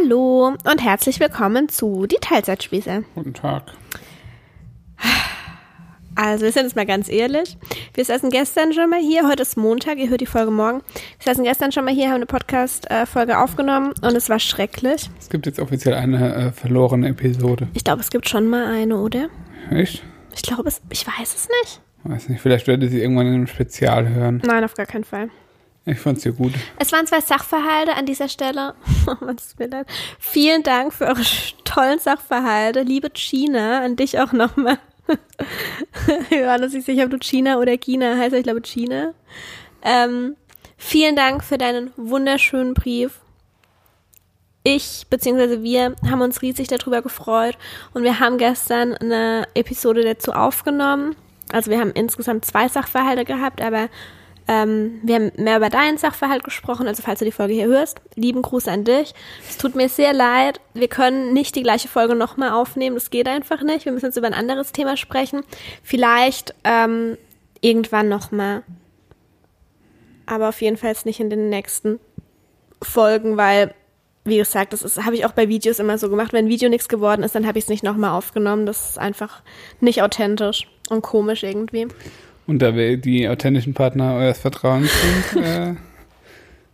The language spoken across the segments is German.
Hallo und herzlich willkommen zu Die Teilzeitspieße. Guten Tag. Also, wir sind jetzt mal ganz ehrlich. Wir saßen gestern schon mal hier. Heute ist Montag. Ihr hört die Folge morgen. Wir saßen gestern schon mal hier, haben eine Podcast-Folge aufgenommen und es war schrecklich. Es gibt jetzt offiziell eine äh, verlorene Episode. Ich glaube, es gibt schon mal eine, oder? Echt? Ich glaube, es, ich weiß es nicht. Weiß nicht, vielleicht werde ich sie irgendwann in einem Spezial hören. Nein, auf gar keinen Fall. Ich fand's ja gut. Es waren zwei Sachverhalte an dieser Stelle. Oh. Vielen Dank für eure tollen Sachverhalte. Liebe China, an dich auch nochmal. Wir waren uns nicht sicher, ob du China oder China heißt. Ich glaube China. Ähm, vielen Dank für deinen wunderschönen Brief. Ich bzw. wir haben uns riesig darüber gefreut und wir haben gestern eine Episode dazu aufgenommen. Also wir haben insgesamt zwei Sachverhalte gehabt, aber ähm, wir haben mehr über deinen Sachverhalt gesprochen, also falls du die Folge hier hörst, lieben Gruß an dich. Es tut mir sehr leid, wir können nicht die gleiche Folge nochmal aufnehmen, das geht einfach nicht. Wir müssen jetzt über ein anderes Thema sprechen. Vielleicht ähm, irgendwann nochmal. Aber auf jeden Fall nicht in den nächsten Folgen, weil, wie gesagt, das habe ich auch bei Videos immer so gemacht. Wenn ein Video nichts geworden ist, dann habe ich es nicht nochmal aufgenommen. Das ist einfach nicht authentisch und komisch irgendwie. Und da wir die authentischen Partner eures Vertrauens sind, äh,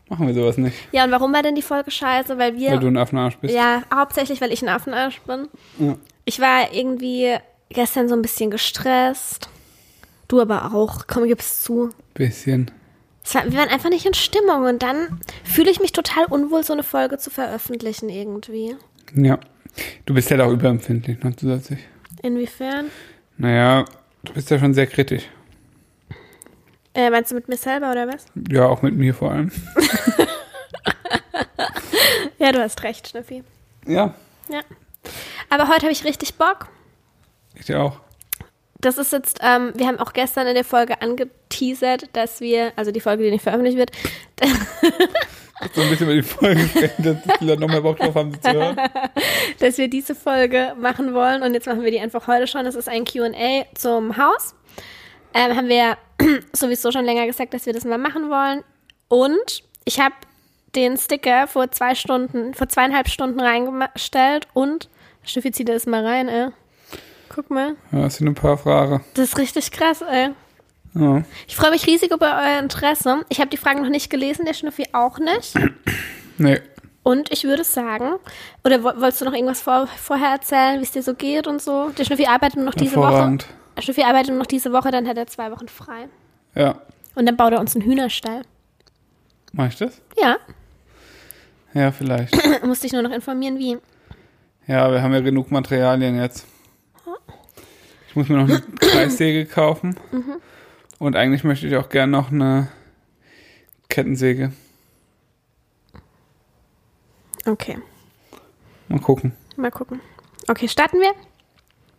machen wir sowas nicht. Ja, und warum war denn die Folge scheiße? Weil wir. Weil du ein Affenarsch bist. Ja, hauptsächlich, weil ich ein Affenarsch bin. Ja. Ich war irgendwie gestern so ein bisschen gestresst. Du aber auch. Komm, gib's zu. Bisschen. War, wir waren einfach nicht in Stimmung und dann fühle ich mich total unwohl, so eine Folge zu veröffentlichen irgendwie. Ja. Du bist halt auch überempfindlich noch zusätzlich. Inwiefern? Naja, du bist ja schon sehr kritisch. Äh, meinst du mit mir selber oder was? Ja, auch mit mir vor allem. Ja, du hast recht, Schnüffi. Ja, Ja. Aber heute habe ich richtig Bock. ich dir auch. Das ist jetzt, ähm, wir haben auch gestern in der Folge angeteasert, dass wir, also die Folge, die nicht veröffentlicht wird, So ein bisschen über die Folge dass die Leute noch mehr Bock drauf haben, sie zu hören. dass wir diese Folge machen wollen und jetzt machen wir die einfach heute schon. Das ist ein Q&A zum Haus. Ähm, haben wir sowieso schon länger gesagt, dass wir das mal machen wollen. Und ich habe den Sticker vor zwei Stunden, vor zweieinhalb Stunden reingestellt und Schnüffi zieht das mal rein, ey. Guck mal. Ja, das sind ein paar Fragen. Das ist richtig krass, ey. Ja. Ich freue mich riesig über euer Interesse. Ich habe die Fragen noch nicht gelesen, der Schnüffi auch nicht. Nee. Und ich würde sagen, oder wo- wolltest du noch irgendwas vor, vorher erzählen, wie es dir so geht und so? Der Schnüffi arbeitet noch diese Woche. Schnüffi arbeitet noch diese Woche, dann hat er zwei Wochen frei. Ja. Und dann baut er uns einen Hühnerstall. Mach ich das? Ja, Ja, vielleicht. musste ich nur noch informieren, wie. Ja, wir haben ja genug Materialien jetzt. Ich muss mir noch eine Kreissäge kaufen. Und eigentlich möchte ich auch gern noch eine Kettensäge. Okay, Mal gucken. mal gucken. Okay, starten wir.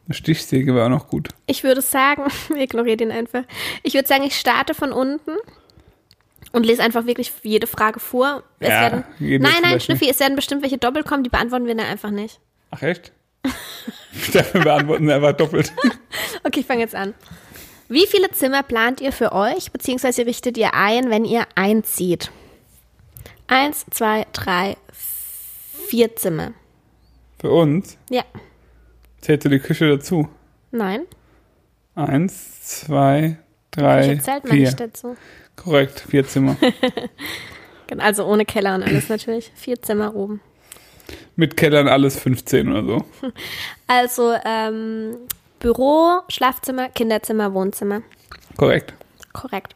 Eine Stichsäge wäre auch noch gut. Ich würde sagen, ignoriere den einfach. Ich würde sagen, ich starte von unten und lese einfach wirklich jede Frage vor. Es Ja, werden, nein, nein, Schnüffi, es werden bestimmt welche doppelt kommen, die beantworten wir dann einfach nicht. Ach echt? Dafür beantworten wir einfach doppelt. Okay, ich fange jetzt an. Wie viele Zimmer plant ihr für euch, beziehungsweise richtet ihr ein, wenn ihr einzieht? Eins, zwei, drei, vier Zimmer. Für uns Ja. Zählt die Küche dazu. Nein. Eins, zwei, drei, Küche zählt man vier. nicht dazu. Korrekt, vier Zimmer. Genau, Also ohne Keller und alles natürlich. Vier Zimmer oben. Mit Kellern alles 15 oder so. Also ähm, Büro, Schlafzimmer, Kinderzimmer, Wohnzimmer. Korrekt. Korrekt.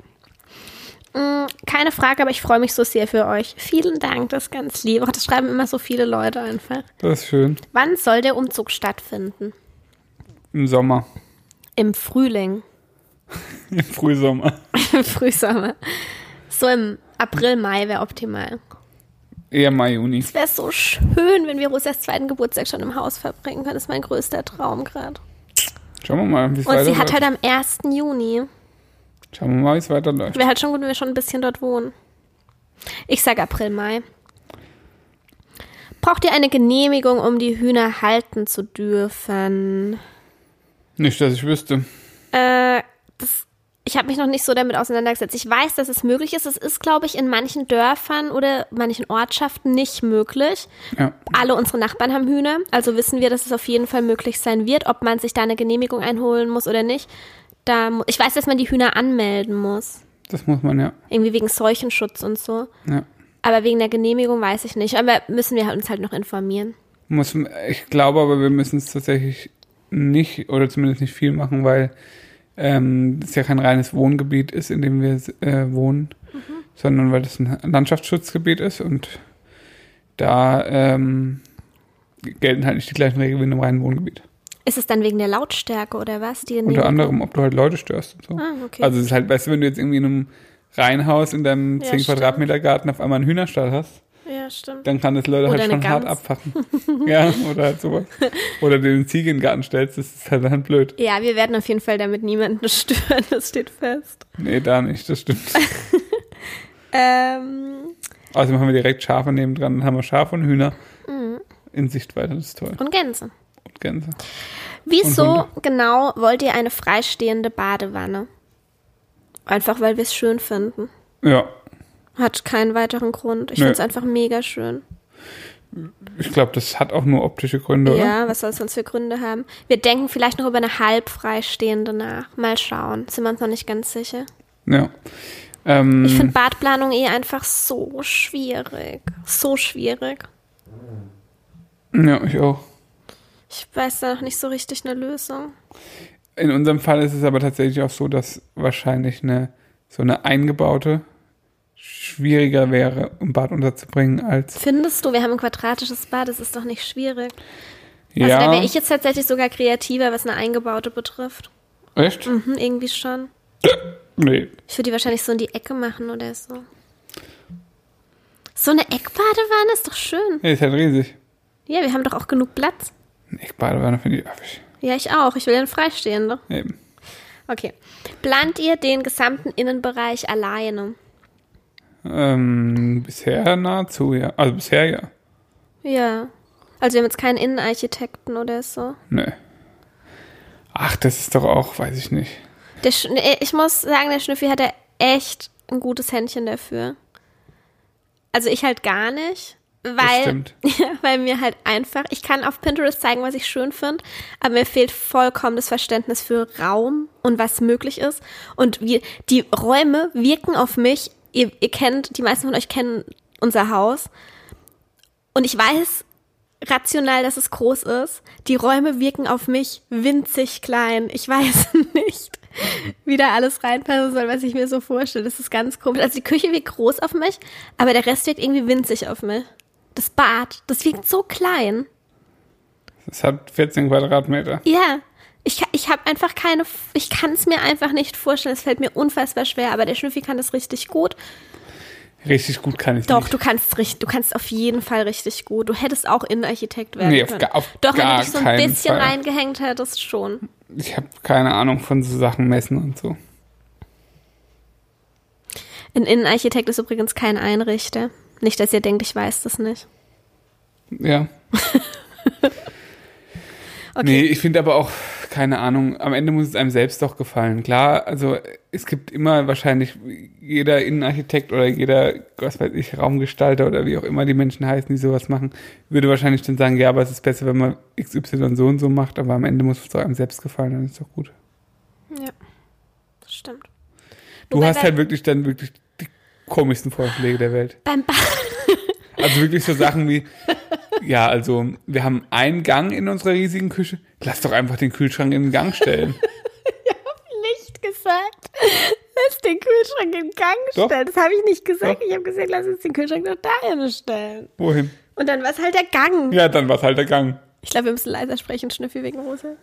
Mm, Keine Frage, aber ich freue mich so sehr für euch. Vielen Dank, das ist ganz lieb. Auch das schreiben immer so viele Leute einfach. Das ist schön. Wann soll der Umzug stattfinden? Im Sommer. Im Frühling. Im Frühsommer. Im Frühsommer. So im April, Mai wäre optimal. Eher Mai, Juni. Es wäre so schön, wenn wir Rosas zweiten Geburtstag schon im Haus verbringen können. Das ist mein größter Traum gerade. Schauen wir mal, wie es Und sie hat halt am 1. Juni. Schauen wir mal, wie es weiterläuft. Wäre halt schon gut, wenn wir schon ein bisschen dort wohnen. Ich sag April, Mai. Braucht ihr eine Genehmigung, um die Hühner halten zu dürfen? Nicht, dass ich wüsste. Äh, das, ich habe mich noch nicht so damit auseinandergesetzt. Ich weiß, dass es möglich ist. Es ist, glaube ich, in manchen Dörfern oder manchen Ortschaften nicht möglich. Ja. Alle unsere Nachbarn haben Hühner, also wissen wir, dass es auf jeden Fall möglich sein wird, ob man sich da eine Genehmigung einholen muss oder nicht. Da, ich weiß, dass man die Hühner anmelden muss. Das muss man ja. Irgendwie wegen Seuchenschutz und so. ja. Aber wegen der Genehmigung weiß ich nicht. Aber müssen wir uns halt noch informieren. Muss, ich glaube aber, wir müssen es tatsächlich nicht oder zumindest nicht viel machen, weil ähm, es ja kein reines Wohngebiet ist, in dem wir äh, wohnen, sondern weil das ein Landschaftsschutzgebiet ist und da ähm, gelten halt nicht die gleichen Regeln wie in einem reinen Wohngebiet. Ist es dann wegen der Lautstärke oder was? Die Unter anderem, ob du halt Leute störst und so. Ah, okay. Also es ist halt, weißt du, wenn du jetzt irgendwie in einem Reihenhaus in deinem Ja, 10 stimmt. Quadratmeter Garten auf einmal einen Hühnerstall hast, ja, stimmt. dann kann das Leute Oder halt schon hart Gans. abfacken. ja, oder halt sowas. Oder den Ziege in den Garten stellst, das ist halt dann blöd. Ja, wir werden auf jeden Fall damit niemanden stören, das steht fest. Nee, da nicht, das stimmt. Ähm, Außerdem haben wir direkt Schafe nebendran, dann haben wir Schafe und Hühner Mhm. in Sichtweite, das ist toll. und Gänse. Gänse. Wieso genau wollt ihr eine freistehende Badewanne? Einfach weil wir es schön finden. Ja, Hat keinen weiteren Grund. Ich Nö. finde es einfach mega schön. ich glaube, das hat auch nur optische Gründe, oder? Ja, was soll es sonst für Gründe haben? Wir denken vielleicht noch über eine halb freistehende nach. Mal schauen. Sind wir uns noch nicht ganz sicher. Ja. Ähm, Ich finde Badplanung eh einfach so schwierig. So schwierig. ja, ich auch. Ich weiß da noch nicht so richtig eine Lösung. In unserem Fall ist es aber tatsächlich auch so, dass wahrscheinlich eine so eine eingebaute schwieriger wäre, im Bad unterzubringen als Findest du, wir haben ein quadratisches Bad, das ist doch nicht schwierig. Also ja. da wäre ich jetzt tatsächlich sogar kreativer, was eine eingebaute betrifft. Echt? Mhm, irgendwie schon. Nee. Ich würde die wahrscheinlich so in die Ecke machen oder so. So eine Eckbadewanne ist doch schön. Ja, ist halt riesig. Ja, wir haben doch auch genug Platz. Eine Eckbadewanne finde ich affig. Ja, ich auch. Ich will einen Freistehende. Eben. Okay. Plant ihr den gesamten Innenbereich alleine? Ähm, bisher nahezu, ja. Also bisher ja. Ja. Also wir haben jetzt keinen Innenarchitekten oder so. Nö. Ach, das ist doch auch, weiß ich nicht. Der Sch nee, ich muss sagen, der Schnüffi hat ja echt ein gutes Händchen dafür. Also ich halt gar nicht. Weil, weil mir halt einfach, ich kann auf Pinterest zeigen, was ich schön finde, aber mir fehlt vollkommen das Verständnis für Raum und was möglich ist. Und wie, die Räume wirken auf mich, ihr, ihr kennt, die meisten von euch kennen unser Haus. Und ich weiß rational, dass es groß ist. Die Räume wirken auf mich winzig klein. Ich weiß nicht, wie da alles reinpassen soll, was ich mir so vorstelle. Das ist ganz komisch. Also die Küche wirkt groß auf mich, aber der Rest wirkt irgendwie winzig auf mich. Das Bad, das wirkt so klein. Es hat 14 Quadratmeter. Ja. Ich, ich habe einfach keine, ich kann es mir einfach nicht vorstellen. Es fällt mir unfassbar schwer, aber der Schnüffi kann das richtig gut. Richtig gut kann ich Doch, nicht. du kannst richtig, du kannst auf jeden Fall richtig gut. Du hättest auch Innenarchitekt werden Nee, auf können. gar- auf Doch, wenn gar du dich so ein bisschen Fall. reingehängt hättest, schon. Ich habe keine Ahnung von so Sachen messen und so. Ein Innenarchitekt ist übrigens kein Einrichter. Nicht, dass ihr denkt, ich weiß das nicht. Ja. Okay. Nee, ich finde aber auch, keine Ahnung, am Ende muss es einem selbst doch gefallen. Klar, also es gibt immer wahrscheinlich jeder Innenarchitekt oder jeder, was weiß ich, Raumgestalter oder wie auch immer die Menschen heißen, die sowas machen, würde wahrscheinlich dann sagen, ja, aber es ist besser, wenn man XY so und so macht, aber am Ende muss es doch einem selbst gefallen, dann ist doch gut. Ja, das stimmt. Du Wobei hast halt wirklich dann wirklich die komischsten Vorschläge der Welt. Beim Bad. Also wirklich so Sachen wie, ja, also wir haben einen Gang in unserer riesigen Küche. Lass doch einfach den Kühlschrank in den Gang stellen. nicht gesagt. Lass den Kühlschrank in den Gang Doch. stellen. Das habe ich nicht gesagt. Doch. Ich habe gesagt, lass uns den Kühlschrank doch dahin stellen. Wohin? Und dann war es halt der Gang. Ja, dann war halt der Gang. Ich glaube, wir müssen leiser sprechen, Schnüffi wegen Hose.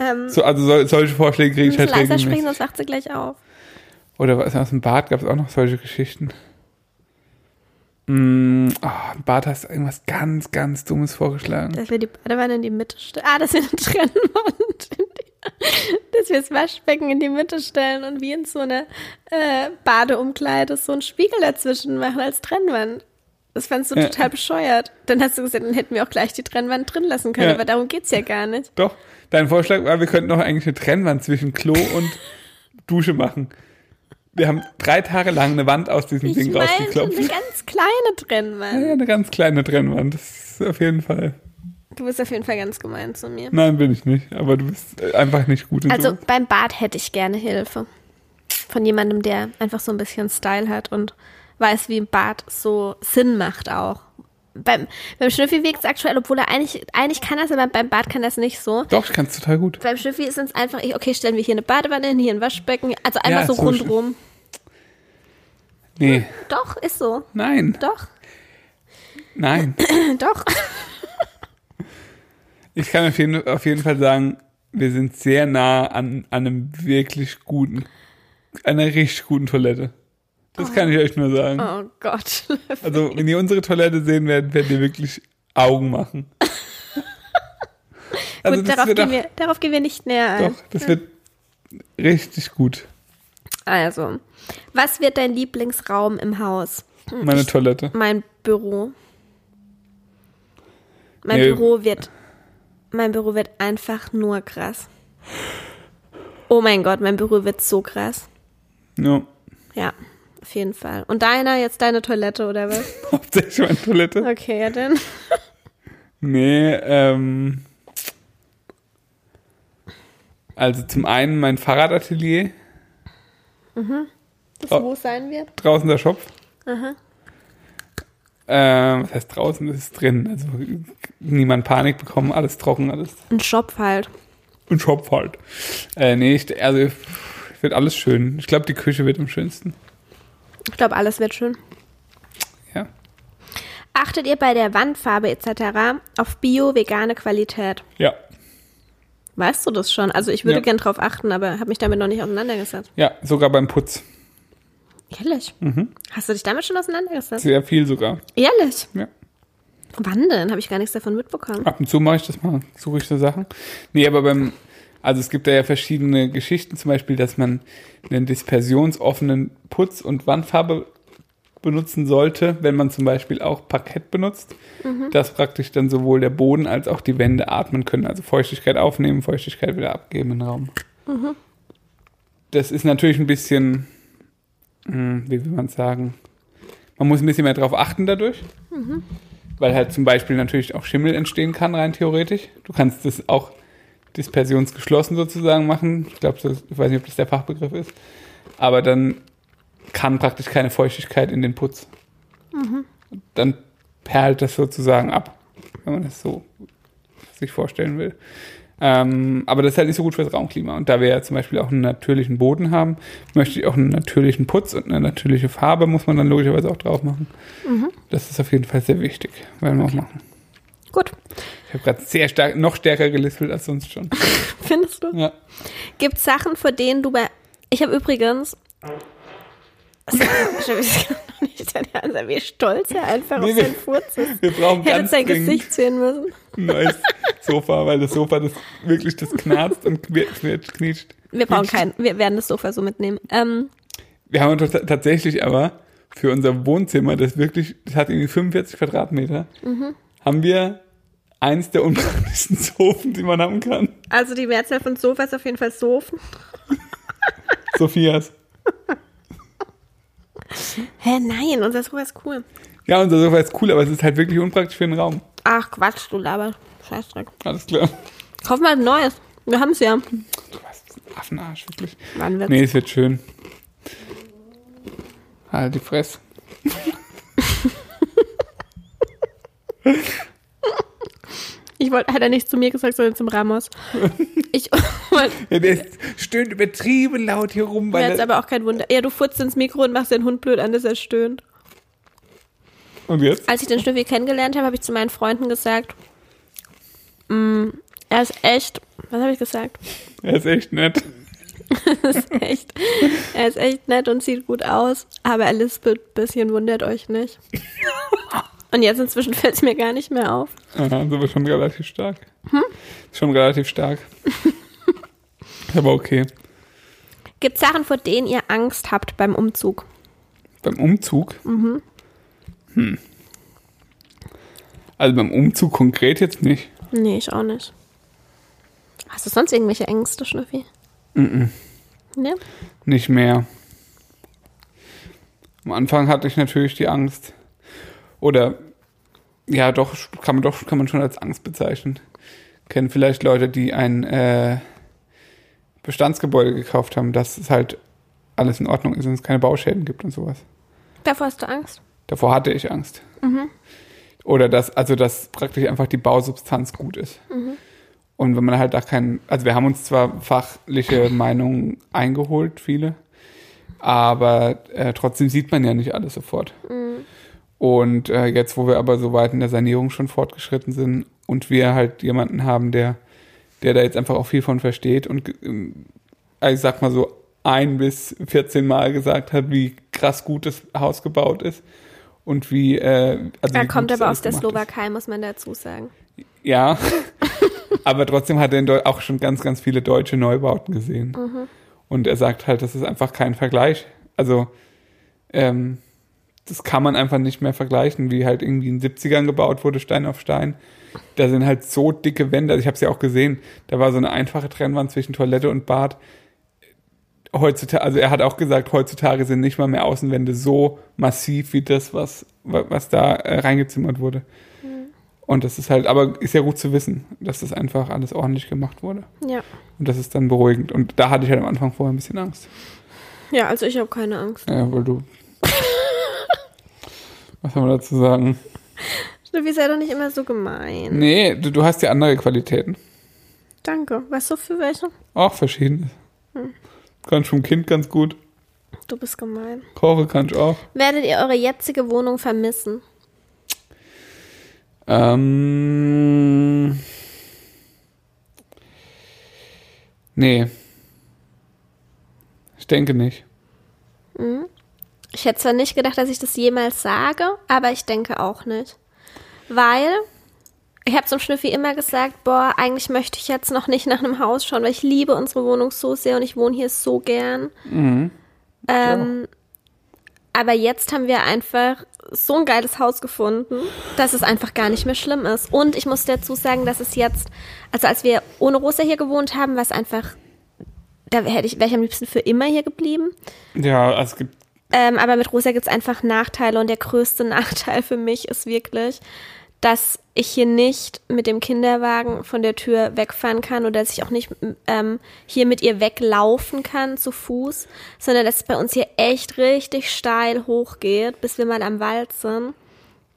Ähm, So, also sol solche Vorschläge kriege ich halt leiser sprechen, sonst wacht sie gleich auf. Oder was aus dem Bad gab es auch noch solche Geschichten. Mm, oh, Bad hast du irgendwas ganz, ganz Dummes vorgeschlagen. Dass wir die Badewanne in die Mitte stellen. Ah, dass wir eine Trennwand dass wir das Waschbecken in die Mitte stellen und wie in so eine äh, Badeumkleide so einen Spiegel dazwischen machen als Trennwand. Das fandst du Ja. total bescheuert. Dann hast du gesagt, dann hätten wir auch gleich die Trennwand drin lassen können, Ja. aber darum geht's ja gar nicht. Doch, dein Vorschlag war, wir könnten doch eigentlich eine Trennwand zwischen Klo und Dusche machen. Wir haben drei Tage lang eine Wand aus diesem Ich Ding meinte rausgeklopft. eine ganz kleine Trennwand. Ja, eine ganz kleine Trennwand. Das ist auf jeden Fall. Du bist auf jeden Fall ganz gemein zu mir. Nein, bin ich nicht. Aber du bist äh, einfach nicht gut in Also sowas. beim Bad hätte ich gerne Hilfe. Von jemandem, der einfach so ein bisschen Style hat und weiß, wie ein Bad so Sinn macht auch. Beim, beim Schnüffi wirkt es aktuell, obwohl er eigentlich, eigentlich kann das, aber beim Bad kann das nicht so. Doch, ich kann es total gut. Beim Schnüffi ist es einfach, okay, stellen wir hier eine Badewanne hin, hier ein Waschbecken, also einfach Ja, so so rundrum. Nee, Doch, ist so. nein, Doch, nein. doch. Ich kann auf jeden, auf jeden Fall sagen, wir sind sehr nah an, an einem wirklich guten, einer richtig guten Toilette. Das kann ich euch nur sagen. Oh Gott. Also, wenn ihr unsere Toilette sehen werdet, werdet ihr wirklich Augen machen. Also, Gut, darauf gehen, auch, wir, darauf gehen wir nicht näher ein. doch, das wird richtig gut. Also, was wird dein Lieblingsraum im Haus? Meine Toilette. Mein Büro. Mein Nee. Büro wird. Mein Büro wird einfach nur krass. Oh mein Gott, mein Büro wird so krass. Ja, Ja, auf jeden Fall. Und deiner, jetzt deine Toilette oder was? hauptsächlich meine Toilette. Okay, ja dann. Nee, ähm. Also zum einen mein Fahrradatelier, Das Oh. wo sein wird? draußen der Shop. Aha. Ähm, was heißt draußen? Das ist drin. Also niemand Panik bekommen, alles trocken, alles Ein Shop halt. im Shop halt. Äh, nee, ich, also wird alles schön. Ich glaube, die Küche wird am schönsten. Ich glaube, alles wird schön. Ja. Achtet ihr bei der Wandfarbe etc. auf Bio, vegane Qualität? Ja. Weißt du das schon? Also ich würde Ja. gern drauf achten, aber habe mich damit noch nicht auseinandergesetzt. Ja, sogar beim Putz. Ehrlich? Mhm. Hast du dich damit schon auseinandergesetzt? Sehr viel sogar. Ehrlich? Ja. Wann denn? Habe ich gar nichts davon mitbekommen. Ab und zu mache ich das mal, suche ich so Sachen. Nee, aber beim, also es gibt da ja verschiedene Geschichten, zum Beispiel, dass man einen dispersionsoffenen Putz- und Wandfarbe benutzen sollte, wenn man zum Beispiel auch Parkett benutzt, dass praktisch dann sowohl der Boden als auch die Wände atmen können, also Feuchtigkeit aufnehmen, Feuchtigkeit wieder abgeben im Raum. Das ist natürlich ein bisschen, hm, wie will man sagen, man muss ein bisschen mehr drauf achten dadurch weil halt zum Beispiel natürlich auch Schimmel entstehen kann, rein theoretisch. Du kannst das auch dispersionsgeschlossen sozusagen machen. Ich glaube, ich weiß nicht, ob das der Fachbegriff ist. Aber dann kann praktisch keine Feuchtigkeit in den Putz. Dann perlt das sozusagen ab, wenn man das so sich vorstellen will. Ähm, aber das ist halt nicht so gut fürs Raumklima. Und da wir ja zum Beispiel auch einen natürlichen Boden haben, möchte ich auch einen natürlichen Putz und eine natürliche Farbe muss man dann logischerweise auch drauf machen. Das ist auf jeden Fall sehr wichtig. Werden wir auch machen. Gut. Ich habe gerade sehr stark, noch stärker gelispelt als sonst schon. Findest du? Ja. Gibt es Sachen, vor denen du bei. Ich habe übrigens. Ich weiß noch nicht, dein Ernst, wie stolz er einfach Nee, auf seinen Furz ist. Wir brauchen Hätte ganz sein dringend Gesicht sehen müssen. neues Sofa, weil das Sofa das wirklich das knarzt und knirscht. knirscht. Wir brauchen keinen. Wir werden das Sofa so mitnehmen. Ähm, Wir haben tatsächlich aber für unser Wohnzimmer, das wirklich, das hat irgendwie 45 Quadratmeter, Mhm. haben wir eins der unpraktischsten Sofen, die man haben kann. also die Mehrzahl von Sofa ist auf jeden Fall Sofen. Sophias. Hä, nein, unser Sofa ist cool. Ja, unser Sofa ist cool, aber es ist halt wirklich unpraktisch für den Raum. Ach Quatsch, du laber. Scheißdreck. Alles klar. Kauf mal ein neues. Wir haben es ja. Du hast einen Affenarsch, wirklich. Wann wird's? Nee, es wird schön. Halt die Fresse. Ich wollte, hat er nicht zu mir gesagt, sondern zum Ramos. Ich wollte Ja, der stöhnt übertrieben laut hier rum, weil jetzt er, aber auch kein Wunder. Ja, du futzt ins Mikro und machst den Hund blöd an, dass er stöhnt. Und jetzt? Als ich den Schnüffi kennengelernt habe, habe ich zu meinen Freunden gesagt, mm, er ist echt, was habe ich gesagt? Er ist echt nett. Er ist echt, er ist echt nett und sieht gut aus, aber er lispelt ein bisschen, wundert euch nicht. Und jetzt inzwischen fällt es mir gar nicht mehr auf. Aha, ist aber schon relativ stark. Schon relativ stark. Aber okay. Gibt Sachen, vor denen ihr Angst habt beim Umzug? Beim Umzug? Hm. Also beim Umzug konkret jetzt nicht. Nee, ich auch nicht. Hast du sonst irgendwelche Ängste, Schnüffi? Ne? Nicht mehr. Am Anfang hatte ich natürlich die Angst. Oder ja, doch, kann man doch, kann man schon als Angst bezeichnen. Kennen vielleicht Leute, die ein äh, Bestandsgebäude gekauft haben, dass es halt alles in Ordnung ist und es keine Bauschäden gibt und sowas. Davor hast du Angst? Davor hatte ich Angst. Oder dass, also dass praktisch einfach die Bausubstanz gut ist. Und wenn man halt da keinen, also wir haben uns zwar fachliche Meinungen eingeholt, viele, aber äh, trotzdem sieht man ja nicht alles sofort. Und äh, jetzt, wo wir aber so weit in der Sanierung schon fortgeschritten sind und wir halt jemanden haben, der, der da jetzt einfach auch viel von versteht und ähm, ich sag mal so ein bis 14 Mal gesagt hat, wie krass gut das Haus gebaut ist und wie äh, also Er wie kommt aber aus der gemacht ist. Slowakei, muss man dazu sagen. Ja, aber trotzdem hat er auch schon ganz, ganz viele deutsche Neubauten gesehen. Und er sagt halt, das ist einfach kein Vergleich. Also, ähm, das kann man einfach nicht mehr vergleichen, wie halt irgendwie in den 70ern gebaut wurde, Stein auf Stein. Da sind halt so dicke Wände, also ich habe es ja auch gesehen, da war so eine einfache Trennwand zwischen Toilette und Bad. Heutzutage, also er hat auch gesagt, heutzutage sind nicht mal mehr Außenwände so massiv wie das, was, wa- was da äh, reingezimmert wurde. Und das ist halt, aber ist ja gut zu wissen, dass das einfach alles ordentlich gemacht wurde. Ja. Und das ist dann beruhigend. Und da hatte ich halt am Anfang vorher ein bisschen Angst. Ja, also ich habe keine Angst. Ja, weil du. Was soll man dazu sagen? Steffi, sei doch nicht immer so gemein. Nee, du, du hast ja andere Qualitäten. Danke. Was so für welche? Auch verschiedene. Kannst vom Kind ganz gut. Du bist gemein. Koche kannst auch. Werdet ihr eure jetzige Wohnung vermissen? Ähm. Nee. Ich denke nicht. Ich hätte zwar nicht gedacht, dass ich das jemals sage, aber ich denke auch nicht. Weil ich habe zum Schnüffi immer gesagt, boah, eigentlich möchte ich jetzt noch nicht nach einem Haus schauen, weil ich liebe unsere Wohnung so sehr und ich wohne hier so gern. Ähm, aber jetzt haben wir einfach so ein geiles Haus gefunden, dass es einfach gar nicht mehr schlimm ist. Und ich muss dazu sagen, dass es jetzt, also als wir ohne Rosa hier gewohnt haben, war es einfach, da hätte ich, wäre ich am liebsten für immer hier geblieben. Ja, also es gibt. Ähm, aber mit Rosa gibt es einfach Nachteile und der größte Nachteil für mich ist wirklich, dass ich hier nicht mit dem Kinderwagen von der Tür wegfahren kann oder dass ich auch nicht ähm, hier mit ihr weglaufen kann zu Fuß, sondern dass es bei uns hier echt richtig steil hochgeht, bis wir mal am Wald sind.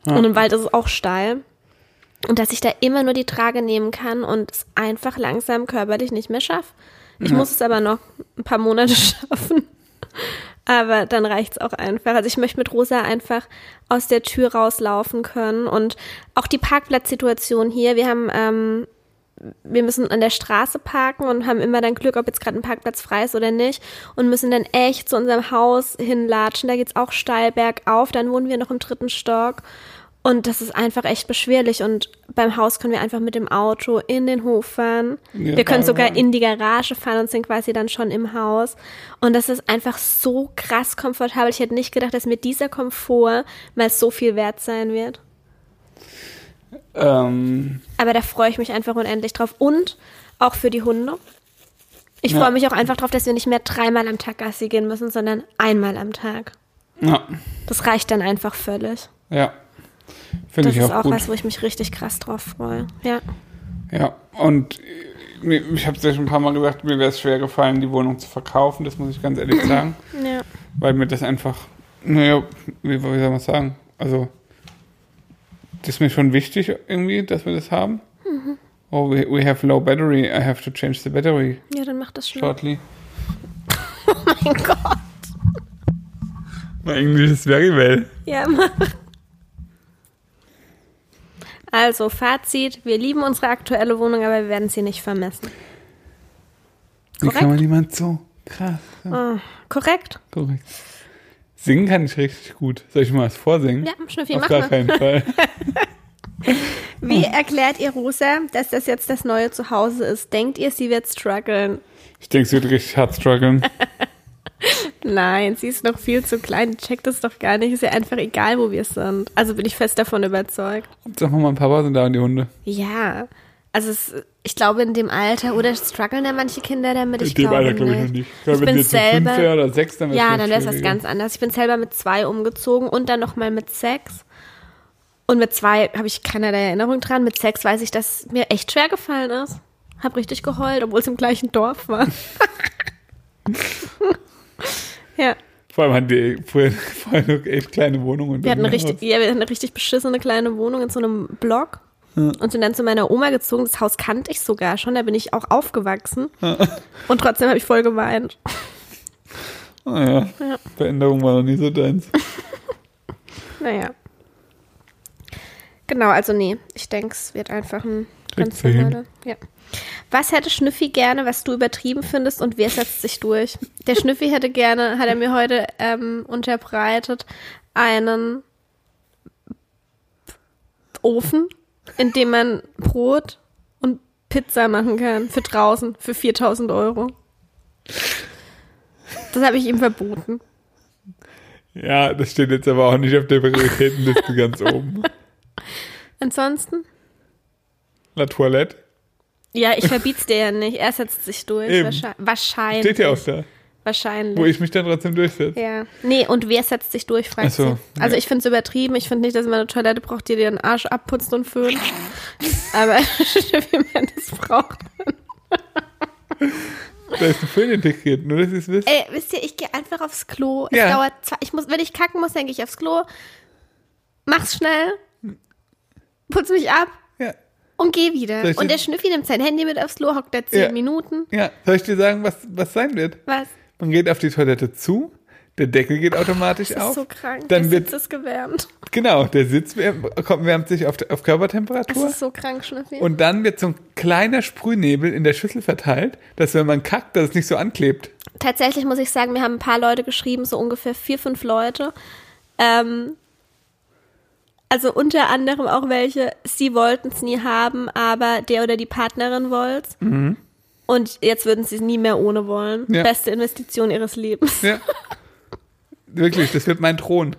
Und im Wald ist es auch steil. Und dass ich da immer nur die Trage nehmen kann und es einfach langsam körperlich nicht mehr schaffe. Ich Ja. muss es aber noch ein paar Monate schaffen. Aber dann reicht's auch einfach. Also ich möchte mit Rosa einfach aus der Tür rauslaufen können. Und auch die Parkplatzsituation hier. Wir haben, ähm, wir müssen an der Straße parken und haben immer dann Glück, ob jetzt gerade ein Parkplatz frei ist oder nicht. Und müssen dann echt zu unserem Haus hinlatschen. Da geht's auch steil bergauf. Dann wohnen wir noch im dritten Stock. Und das ist einfach echt beschwerlich. Und beim Haus können wir einfach mit dem Auto in den Hof fahren. Ja, wir können sogar in die Garage fahren und sind quasi dann schon im Haus. Und das ist einfach so krass komfortabel. Ich hätte nicht gedacht, dass mir dieser Komfort mal so viel wert sein wird. Ähm, Aber da freue ich mich einfach unendlich drauf. Und auch für die Hunde. Ich Ja. freue mich auch einfach drauf, dass wir nicht mehr dreimal am Tag Gassi gehen müssen, sondern einmal am Tag. ja, Das reicht dann einfach völlig. ja. Finde Das ich ist auch, gut. was, wo ich mich richtig krass drauf freue. Ja. Ja, und ich habe es ja schon ein paar Mal gesagt, mir wäre es schwer gefallen, die Wohnung zu verkaufen, das muss ich ganz ehrlich sagen, Ja. weil mir das einfach, naja, wie, wie soll man sagen, also das ist mir schon wichtig irgendwie, dass wir das haben. Mhm. Oh, we, we have low battery, I have to change the battery Ja, dann mach das schnell. shortly. Oh mein Gott. My English is very well. Ja, mach. Also, Fazit. Wir lieben unsere aktuelle Wohnung, aber wir werden sie nicht vermissen. Wie Korrekt. kann man jemand so krass, ja, Oh, korrekt? korrekt. Singen kann ich richtig gut. Soll ich mal was vorsingen? Ja, Schnüffi, Auf mach gar mal. keinen Fall. Wie erklärt ihr Rosa, dass das jetzt das neue Zuhause ist? Denkt ihr, sie wird strugglen? Ich denke, sie wird richtig hart strugglen. Nein, sie ist noch viel zu klein. Checkt das doch gar nicht. Ist ja einfach egal, wo wir sind. Also bin ich fest davon überzeugt. Hauptsache Mama und Papa sind da und die Hunde. Ja, Also es, ich glaube in dem Alter, oder strugglen da manche Kinder damit? Ich In dem glaube Alter glaube ich noch nicht. Ich glaube, Ich bin fünf selber- wär oder sechs, dann Ja, dann wäre es was ganz anderes. Ich bin selber mit zwei umgezogen und dann nochmal mit sechs. Und mit zwei habe ich keinerlei Erinnerung dran. Mit sechs weiß ich, dass mir echt schwer gefallen ist. Hab richtig geheult, obwohl es im gleichen Dorf war. ja, Vor allem hatten die früher, früher noch echt kleine Wohnungen. und wir hatten, eine richtig, ja, wir hatten eine richtig beschissene kleine Wohnung in so einem Block. Und sind dann zu meiner Oma gezogen. Das Haus kannte ich sogar schon. Da bin ich auch aufgewachsen. Und trotzdem habe ich voll geweint. Ah, ja. Ja. Veränderung war noch nie so deins. Naja. Genau, also nee, ich denke, es wird einfach ein ganz du hin. normaler. Ja. Was hätte Schnüffi gerne, was du übertrieben findest und wer setzt sich durch? Der Schnüffi hätte gerne, hat er mir heute ähm, unterbreitet, einen Ofen, in dem man Brot und Pizza machen kann. Für draußen, für 4000 Euro. Das habe ich ihm verboten. Ja, das steht jetzt aber auch nicht auf der Prioritätenliste ganz oben. Ansonsten? La Toilette. Ja, ich verbiet's dir ja nicht. Er setzt sich durch. Wahrscheinlich. Wahrscheinlich. Steht ja auch da. Wahrscheinlich. Wo ich mich dann trotzdem durchsetze. ja. Nee, und wer setzt sich durch, fragt Ach so, sie. Also ja. ich finde es übertrieben. Ich finde nicht, dass man eine Toilette braucht, die dir den Arsch abputzt und föhnt. Aber wie man das braucht. Da ist ein Föhn integriert, nur dass ihr es wisst. Ey, wisst ihr, ich gehe einfach aufs Klo. Es Ja. dauert zwei, ich muss, wenn ich kacken muss, dann gehe ich aufs Klo. Mach's schnell. Putz mich ab. Und geh wieder. Und der Schnüffi nimmt sein Handy mit aufs Klo, hockt da zehn Ja. Minuten. ja, soll ich dir sagen, was, was sein wird? Was? Man geht auf die Toilette zu, der Deckel geht automatisch Das ist auf. so krank. Dann der wird, Sitz ist gewärmt. genau, der Sitz wärmt, kommt, wärmt sich auf, auf Das Körpertemperatur. ist so krank, Schnüffi. Und dann wird so ein kleiner Sprühnebel in der Schüssel verteilt, dass wenn man kackt, dass es nicht so anklebt. Tatsächlich muss ich sagen, mir haben ein paar Leute geschrieben, so ungefähr vier, fünf Leute. Ähm, also unter anderem auch welche, sie wollten es nie haben, aber der oder die Partnerin wollte Und jetzt würden sie es nie mehr ohne wollen. Ja. Beste Investition ihres Lebens. Ja. Wirklich, das wird mein Thron.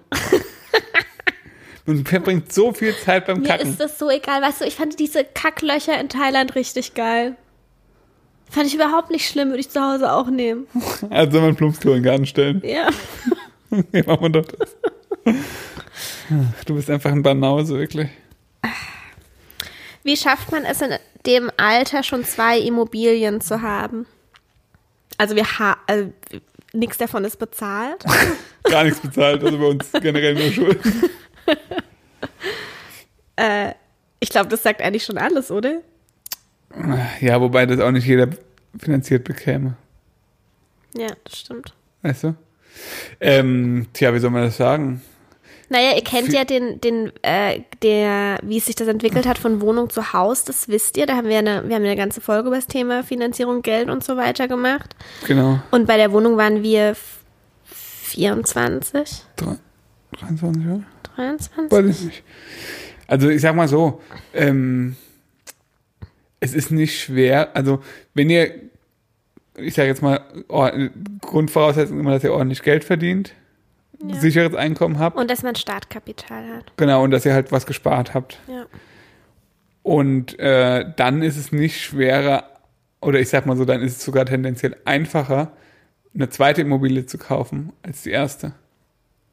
Man verbringt so viel Zeit beim Mir Kacken. ist das so egal. Weißt du, ich fand diese Kacklöcher in Thailand richtig geil. Fand ich überhaupt nicht schlimm, würde ich zu Hause auch nehmen. Also soll man Plumpsklo in den Garten stellen. Ja. Ja, machen wir doch das. Du bist einfach ein Banause, wirklich. Wie schafft man es in dem Alter schon zwei Immobilien zu haben? Also wir haben, also nichts davon ist bezahlt. Gar nichts bezahlt, also bei uns generell nur Schulden. äh, ich glaube, das sagt eigentlich schon alles, oder? Ja, wobei das auch nicht jeder finanziert bekäme. Ja, das stimmt. Weißt du? Ähm, tja, wie soll man das sagen? Naja, ihr kennt ja den, den, äh, der, wie es sich das entwickelt hat von Wohnung zu Haus, das wisst ihr. Da haben wir eine, wir haben eine ganze Folge über das Thema Finanzierung, Geld und so weiter gemacht. Genau. Und bei der Wohnung waren wir f- 24, Drei- 23 Jahre? 23? Weiß ich nicht. Also ich sag mal so, ähm, es ist nicht schwer, also wenn ihr, ich sage jetzt mal, or- Grundvoraussetzung immer, dass ihr ordentlich Geld verdient, Ja. sicheres Einkommen habt, Und dass man Startkapital hat. genau, und dass ihr halt was gespart habt. Ja. Und äh, dann ist es nicht schwerer, oder ich sag mal so, dann ist es sogar tendenziell einfacher, eine zweite Immobilie zu kaufen als die erste.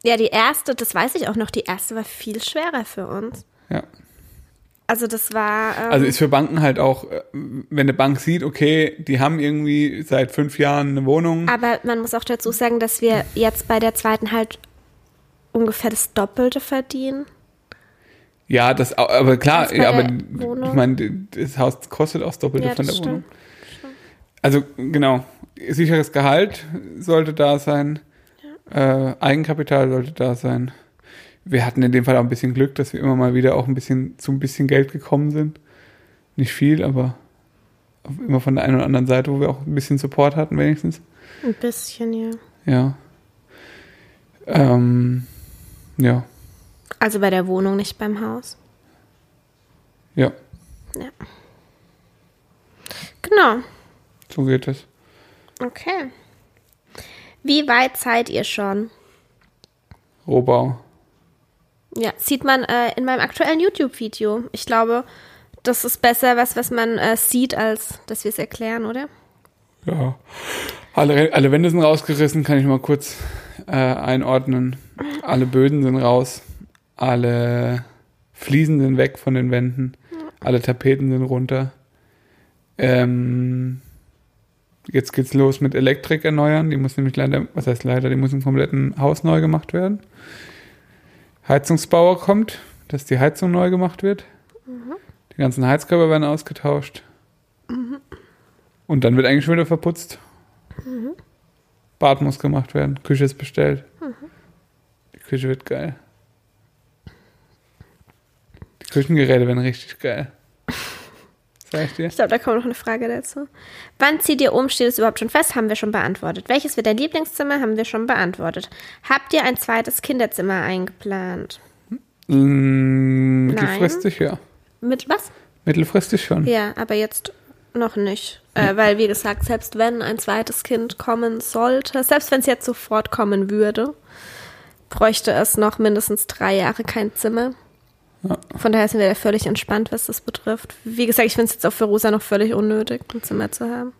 Ja, die erste, das weiß ich auch noch, die erste war viel schwerer für uns. Ja. Also das war. Ähm, Also ist für Banken halt auch, äh, wenn eine Bank sieht, okay, die haben irgendwie seit fünf Jahren eine Wohnung. aber man muss auch dazu sagen, dass wir jetzt bei der zweiten halt ungefähr das Doppelte verdienen. Ja, das, aber klar, ja, aber Wohnung. ich meine, das Haus kostet auch das Doppelte Ja, von der das Wohnung. Also genau, sicheres Gehalt sollte da sein, äh, Eigenkapital sollte da sein. Wir hatten in dem Fall auch ein bisschen Glück, dass wir immer mal wieder auch ein bisschen zu ein bisschen Geld gekommen sind. Nicht viel, aber immer von der einen oder anderen Seite, wo wir auch ein bisschen Support hatten wenigstens. Ein bisschen, ja. Ja. Ähm, ja, Also bei der Wohnung, nicht beim Haus. ja, Genau. so geht es. Okay. Wie weit seid ihr schon? Rohbau. Ja, sieht man äh, in meinem aktuellen YouTube-Video. Ich glaube, Das ist besser was, was man äh, sieht, als dass wir es erklären, oder? Ja. Alle, alle Wände sind rausgerissen, kann ich mal kurz äh, einordnen. Alle Böden sind raus. Alle Fliesen sind weg von den Wänden. Alle Tapeten sind runter. Ähm, jetzt geht's los mit Elektrik erneuern. Die muss nämlich leider, was heißt leider, die muss im kompletten Haus neu gemacht werden. Heizungsbauer kommt, dass die Heizung neu gemacht wird. Die ganzen Heizkörper werden ausgetauscht. Und dann wird eigentlich schon wieder verputzt. Bad muss gemacht werden. Küche ist bestellt. Die Küche wird geil. Die Küchengeräte werden richtig geil. Sag ich dir. Ich glaube, da kommt noch eine Frage dazu. Wann zieht ihr um? Steht es überhaupt schon fest? Haben wir schon beantwortet. Welches wird dein Lieblingszimmer? Haben wir schon beantwortet. Habt ihr ein zweites Kinderzimmer eingeplant? Mm, Mittelfristig, ja. Mit was? Mittelfristig schon. Ja, aber jetzt noch nicht. Äh, weil, wie gesagt, selbst wenn ein zweites Kind kommen sollte, selbst wenn es jetzt sofort kommen würde, bräuchte es noch mindestens drei Jahre kein Zimmer. Ja. Von daher sind wir da völlig entspannt, was das betrifft. Wie gesagt, ich finde es jetzt auch für Rosa noch völlig unnötig, ein Zimmer zu haben.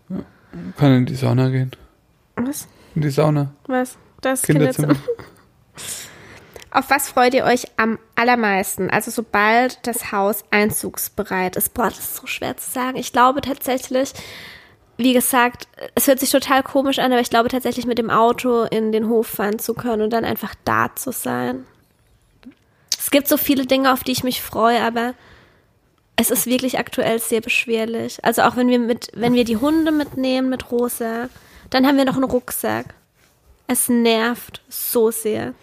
Kann in die Sauna gehen. Was? In die Sauna. Was? Das Kinderzimmer. Kinderzimmer. Auf was freut ihr euch am allermeisten? Also sobald das Haus einzugsbereit ist. Boah, das ist so schwer zu sagen. Ich glaube tatsächlich, wie gesagt, es hört sich total komisch an, aber ich glaube tatsächlich mit dem Auto in den Hof fahren zu können und dann einfach da zu sein. Es gibt so viele Dinge, auf die ich mich freue, aber es ist wirklich aktuell sehr beschwerlich. Also auch wenn wir mit, wenn wir die Hunde mitnehmen mit Rosa, dann haben wir noch einen Rucksack. Es nervt so sehr.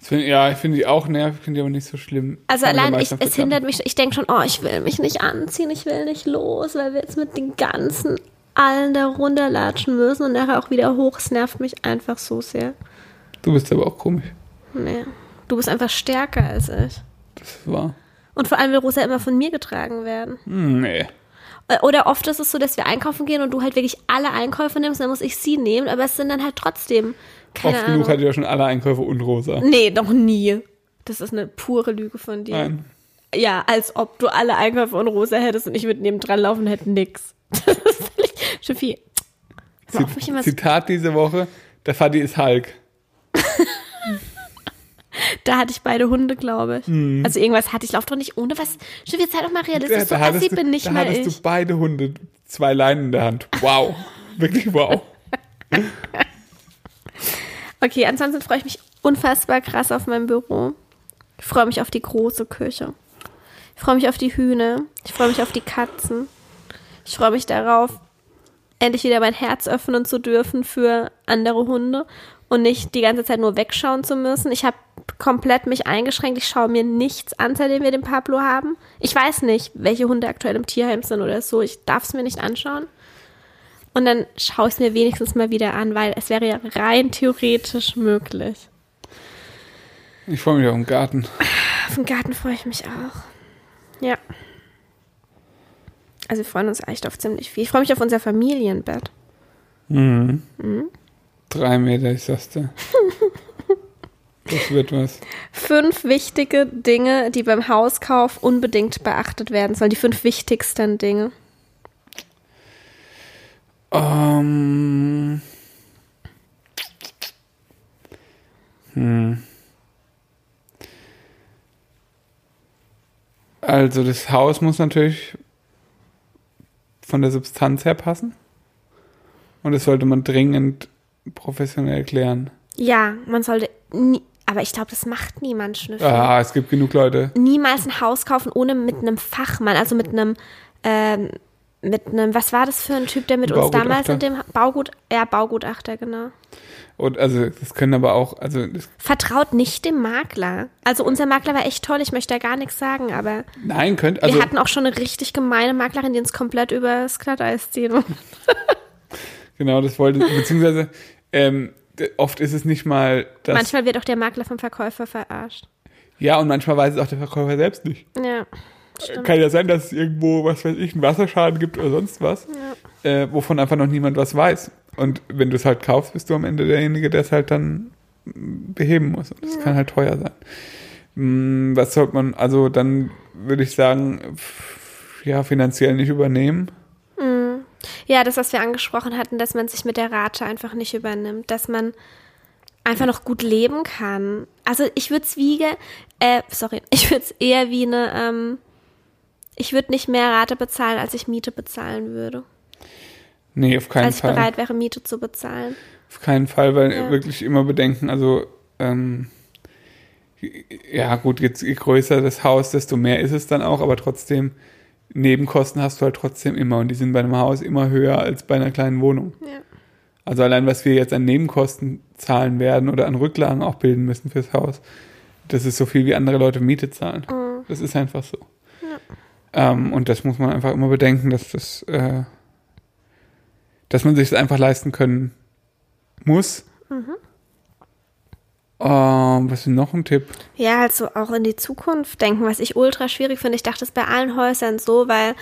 Find, ja, ich finde die auch nervig, finde die aber nicht so schlimm. Also allein, ich, es hindert mich, ich denke schon, oh, ich will mich nicht anziehen, ich will nicht los, weil wir jetzt mit den ganzen allen da runterlatschen müssen und nachher auch wieder hoch. Es nervt mich einfach so sehr. Du bist aber auch komisch. Nee. Du bist einfach stärker als ich. Das war. Und vor allem will Rosa immer von mir getragen werden. Hm, nee. Äh, Oder oft ist es so, dass wir einkaufen gehen und du halt wirklich alle Einkäufe nimmst, dann muss ich sie nehmen, aber es sind dann halt trotzdem, keine Oft Ahnung. genug hatte ich ja schon alle Einkäufe und rosa. nee, noch nie. Das ist eine pure Lüge von dir. Nein. Ja, als ob du alle Einkäufe und Rosa hättest und ich würde neben dran laufen und hätte nix. Das ist völlig, Schiffi. so- Zitat diese Woche: Der Fadi ist Hulk. Da hatte ich beide Hunde, glaube ich. Also irgendwas hatte ich. Lauf doch nicht ohne was. Schiffi, jetzt sei doch mal realistisch. so hattest assi bin nicht da mal hattest ich. du beide Hunde, zwei Leinen in der Hand. Wow. Wirklich wow. Okay, ansonsten freue ich mich unfassbar krass auf mein Büro. Ich freue mich auf die große Küche. Ich freue mich auf die Hühner. Ich freue mich auf die Katzen. Ich freue mich darauf, endlich wieder mein Herz öffnen zu dürfen für andere Hunde und nicht die ganze Zeit nur wegschauen zu müssen. Ich habe komplett mich eingeschränkt. Ich schaue mir nichts an, seitdem wir den Pablo haben. Ich weiß nicht, welche Hunde aktuell im Tierheim sind oder so. Ich darf es mir nicht anschauen. Und dann schaue ich es mir wenigstens mal wieder an, weil es wäre ja rein theoretisch möglich. Ich freue mich auf den Garten. Auf den Garten freue ich mich auch. Ja. Also wir freuen uns echt auf ziemlich viel. Ich freue mich auf unser Familienbett. Mhm. Drei Meter, ich sag's dir. Das wird was. Fünf wichtige Dinge, die beim Hauskauf unbedingt beachtet werden sollen. Die fünf wichtigsten Dinge. Ähm. Hm. Also das Haus muss natürlich von der Substanz her passen. Und das sollte man dringend professionell klären. Ja, man sollte nie, aber ich glaube, das macht niemand Schnüffel. Ah, es gibt genug Leute. Niemals ein Haus kaufen ohne mit einem Fachmann, also mit einem, ähm, mit einem, was war das für ein Typ, der mit uns damals in dem Baugut, ja, Baugutachter, genau. Und also das können aber auch, also Vertraut nicht dem Makler. Also unser Makler war echt toll, ich möchte da gar nichts sagen, aber nein, könnt, also wir hatten auch schon eine richtig gemeine Maklerin, die uns komplett übers Glatteis ziehen. genau, das wollte, beziehungsweise ähm, oft ist es nicht mal das. Manchmal wird auch der Makler vom Verkäufer verarscht. Ja, und manchmal weiß es auch der Verkäufer selbst nicht. Ja, stimmt. Kann ja sein, dass es irgendwo, was weiß ich, einen Wasserschaden gibt oder sonst was, äh, wovon einfach noch niemand was weiß. Und wenn du es halt kaufst, bist du am Ende derjenige, der es halt dann mm, beheben muss. Und das kann halt teuer sein. Mm, Was sollte man, also dann würde ich sagen, ja, finanziell nicht übernehmen. Ja, das, was wir angesprochen hatten, dass man sich mit der Rate einfach nicht übernimmt, dass man einfach noch gut leben kann. Also ich würde es wie, äh, sorry, ich würde es eher wie eine, ähm, ich würde nicht mehr Rate bezahlen, als ich Miete bezahlen würde. Nee, auf keinen als ich Fall. bereit wäre, Miete zu bezahlen. Auf keinen Fall, weil Ja. wirklich immer bedenken, also ähm, ja gut, jetzt je größer das Haus, desto mehr ist es dann auch, aber trotzdem, Nebenkosten hast du halt trotzdem immer und die sind bei einem Haus immer höher als bei einer kleinen Wohnung. Ja. Also allein, was wir jetzt an Nebenkosten zahlen werden oder an Rücklagen auch bilden müssen fürs Haus, das ist so viel wie andere Leute Miete zahlen. Mhm. Das ist einfach so. Ähm, und das muss man einfach immer bedenken, dass das, äh, dass man sich das einfach leisten können muss. Ähm, was ist noch ein Tipp? Ja, also auch in die Zukunft denken, was ich ultra schwierig finde. Ich dachte es bei allen Häusern so, weil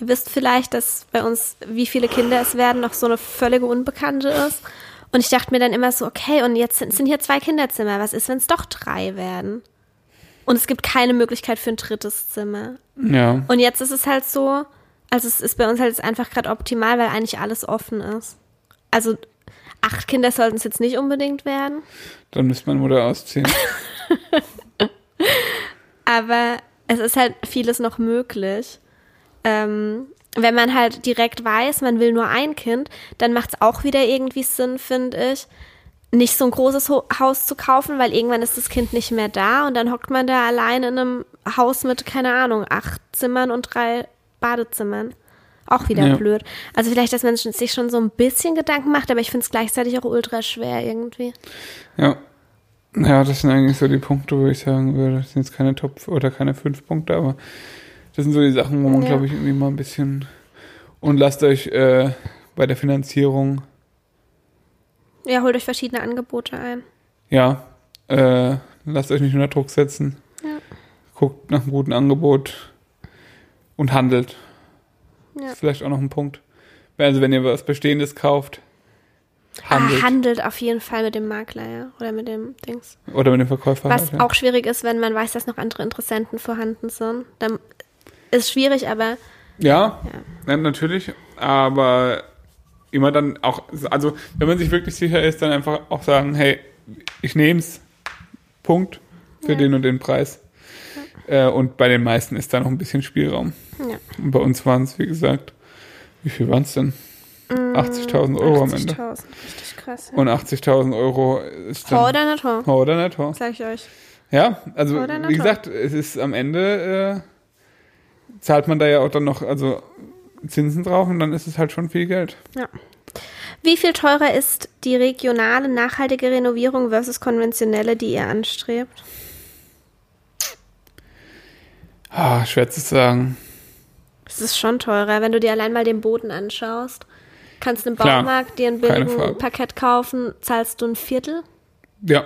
ihr wisst vielleicht, dass bei uns, wie viele Kinder es werden, noch so eine völlige Unbekannte ist. Und ich dachte mir dann immer so, okay, und jetzt sind, sind hier zwei Kinderzimmer. Was ist, wenn es doch drei werden? Und es gibt keine Möglichkeit für ein drittes Zimmer. Ja, Und jetzt ist es halt so, also es ist bei uns halt jetzt einfach gerade optimal, weil eigentlich alles offen ist. Also acht Kinder sollten es jetzt nicht unbedingt werden. dann müsste man Mutter ausziehen. Aber es ist halt vieles noch möglich. Ähm, wenn man halt direkt weiß, man will nur ein Kind, dann macht es auch wieder irgendwie Sinn, finde ich, nicht so ein großes Ho Haus zu kaufen, weil irgendwann ist das Kind nicht mehr da und dann hockt man da allein in einem Haus mit, keine Ahnung, acht Zimmern und drei Badezimmern. Auch wieder Ja. blöd. Also vielleicht, dass man sich schon so ein bisschen Gedanken macht, aber ich finde es gleichzeitig auch ultra schwer irgendwie. Ja. Ja, das sind eigentlich so die Punkte, wo ich sagen würde, das sind jetzt keine Top oder keine fünf Punkte, aber das sind so die Sachen, wo man, Ja. glaube ich, irgendwie mal ein bisschen und lasst euch äh, bei der Finanzierung, Ja, holt euch verschiedene Angebote ein. ja, äh, lasst euch nicht unter Druck setzen. Ja. Guckt nach einem guten Angebot und handelt. Ja. Ist vielleicht auch noch ein Punkt. Also wenn ihr was Bestehendes kauft, handelt. Ah, handelt auf jeden Fall mit dem Makler, ja. Oder mit dem Dings. Oder mit dem Verkäufer. Was halt, ja. auch schwierig ist, wenn man weiß, dass noch andere Interessenten vorhanden sind. Dann ist schwierig, aber Ja, Ja. ja, natürlich, aber immer dann auch, also wenn man sich wirklich sicher ist, dann einfach auch sagen, hey, ich nehm's, Punkt, für Ja. den und den Preis. Äh, und bei den meisten ist da noch ein bisschen Spielraum. Ja. Und bei uns waren es, wie gesagt, wie viel waren es denn? 80.000 Euro am Ende. 80.000, richtig krass. Und 80.000 Euro ist dann... Oder nicht Tor? Tor oder nicht Tor. Sag ich euch. Ja, also wie gesagt, es ist am Ende, äh, zahlt man da ja auch dann noch, also Zinsen drauf und dann ist es halt schon viel Geld. Ja. Wie viel teurer ist die regionale nachhaltige Renovierung versus konventionelle, die ihr anstrebt? Ah, schwer zu sagen. Es ist schon teurer, wenn du dir allein mal den Boden anschaust. Kannst im Klar, Baumarkt dir ein billigen. Parkett kaufen, zahlst du ein Viertel. Ja,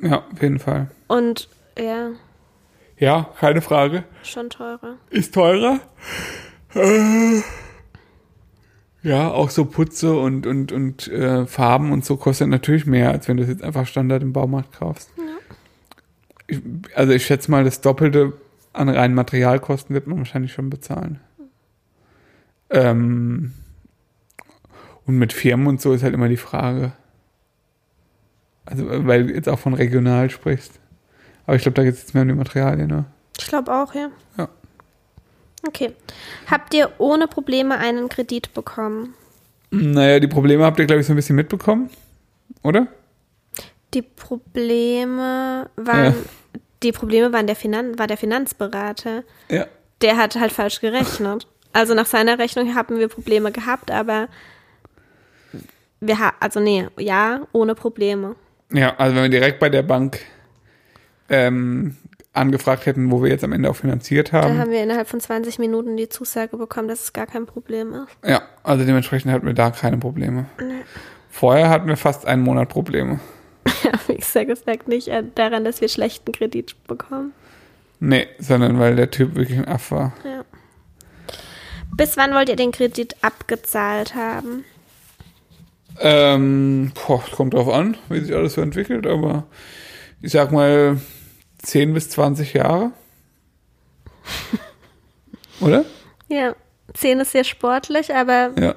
ja, auf jeden Fall. Und ja, Ja, keine Frage. schon teurer. Ist teurer. Äh, ja, auch so Putze und, und, und äh, Farben und so kostet natürlich mehr, als wenn du es jetzt einfach Standard im Baumarkt kaufst. Ich, also ich schätze mal, das Doppelte an reinen Materialkosten wird man wahrscheinlich schon bezahlen. Ähm, und mit Firmen und so ist halt immer die Frage. Also, weil du jetzt auch von regional sprichst. Aber ich glaube, da geht es jetzt mehr um die Materialien, ne? Ich glaube auch, ja. Ja. Okay. Habt ihr ohne Probleme einen Kredit bekommen? Naja, die Probleme habt ihr, glaube ich, so ein bisschen mitbekommen, oder? Die Probleme waren, Ja. die Probleme waren der Finan war der Finanzberater. Ja. Der hat halt falsch gerechnet. Also nach seiner Rechnung haben wir Probleme gehabt, aber wir ha also nee, ja, ohne Probleme. Ja, also wenn wir direkt bei der Bank ähm, angefragt hätten, wo wir jetzt am Ende auch finanziert Da haben. haben wir innerhalb von 20 Minuten die Zusage bekommen, dass es gar kein Problem ist. ja, also dementsprechend hatten wir da keine Probleme. Vorher hatten wir fast einen Monat Probleme. Ja, wie gesagt, es lag nicht daran, dass wir schlechten Kredit bekommen. Nee, sondern weil der Typ wirklich ein Aff war. Ja. Bis wann wollt ihr den Kredit abgezahlt haben? Ähm, boah, kommt drauf an, wie sich alles so entwickelt, aber ich sag mal 10 bis 20 Jahre. Oder? Ja. 10 ist sehr sportlich, aber Ja.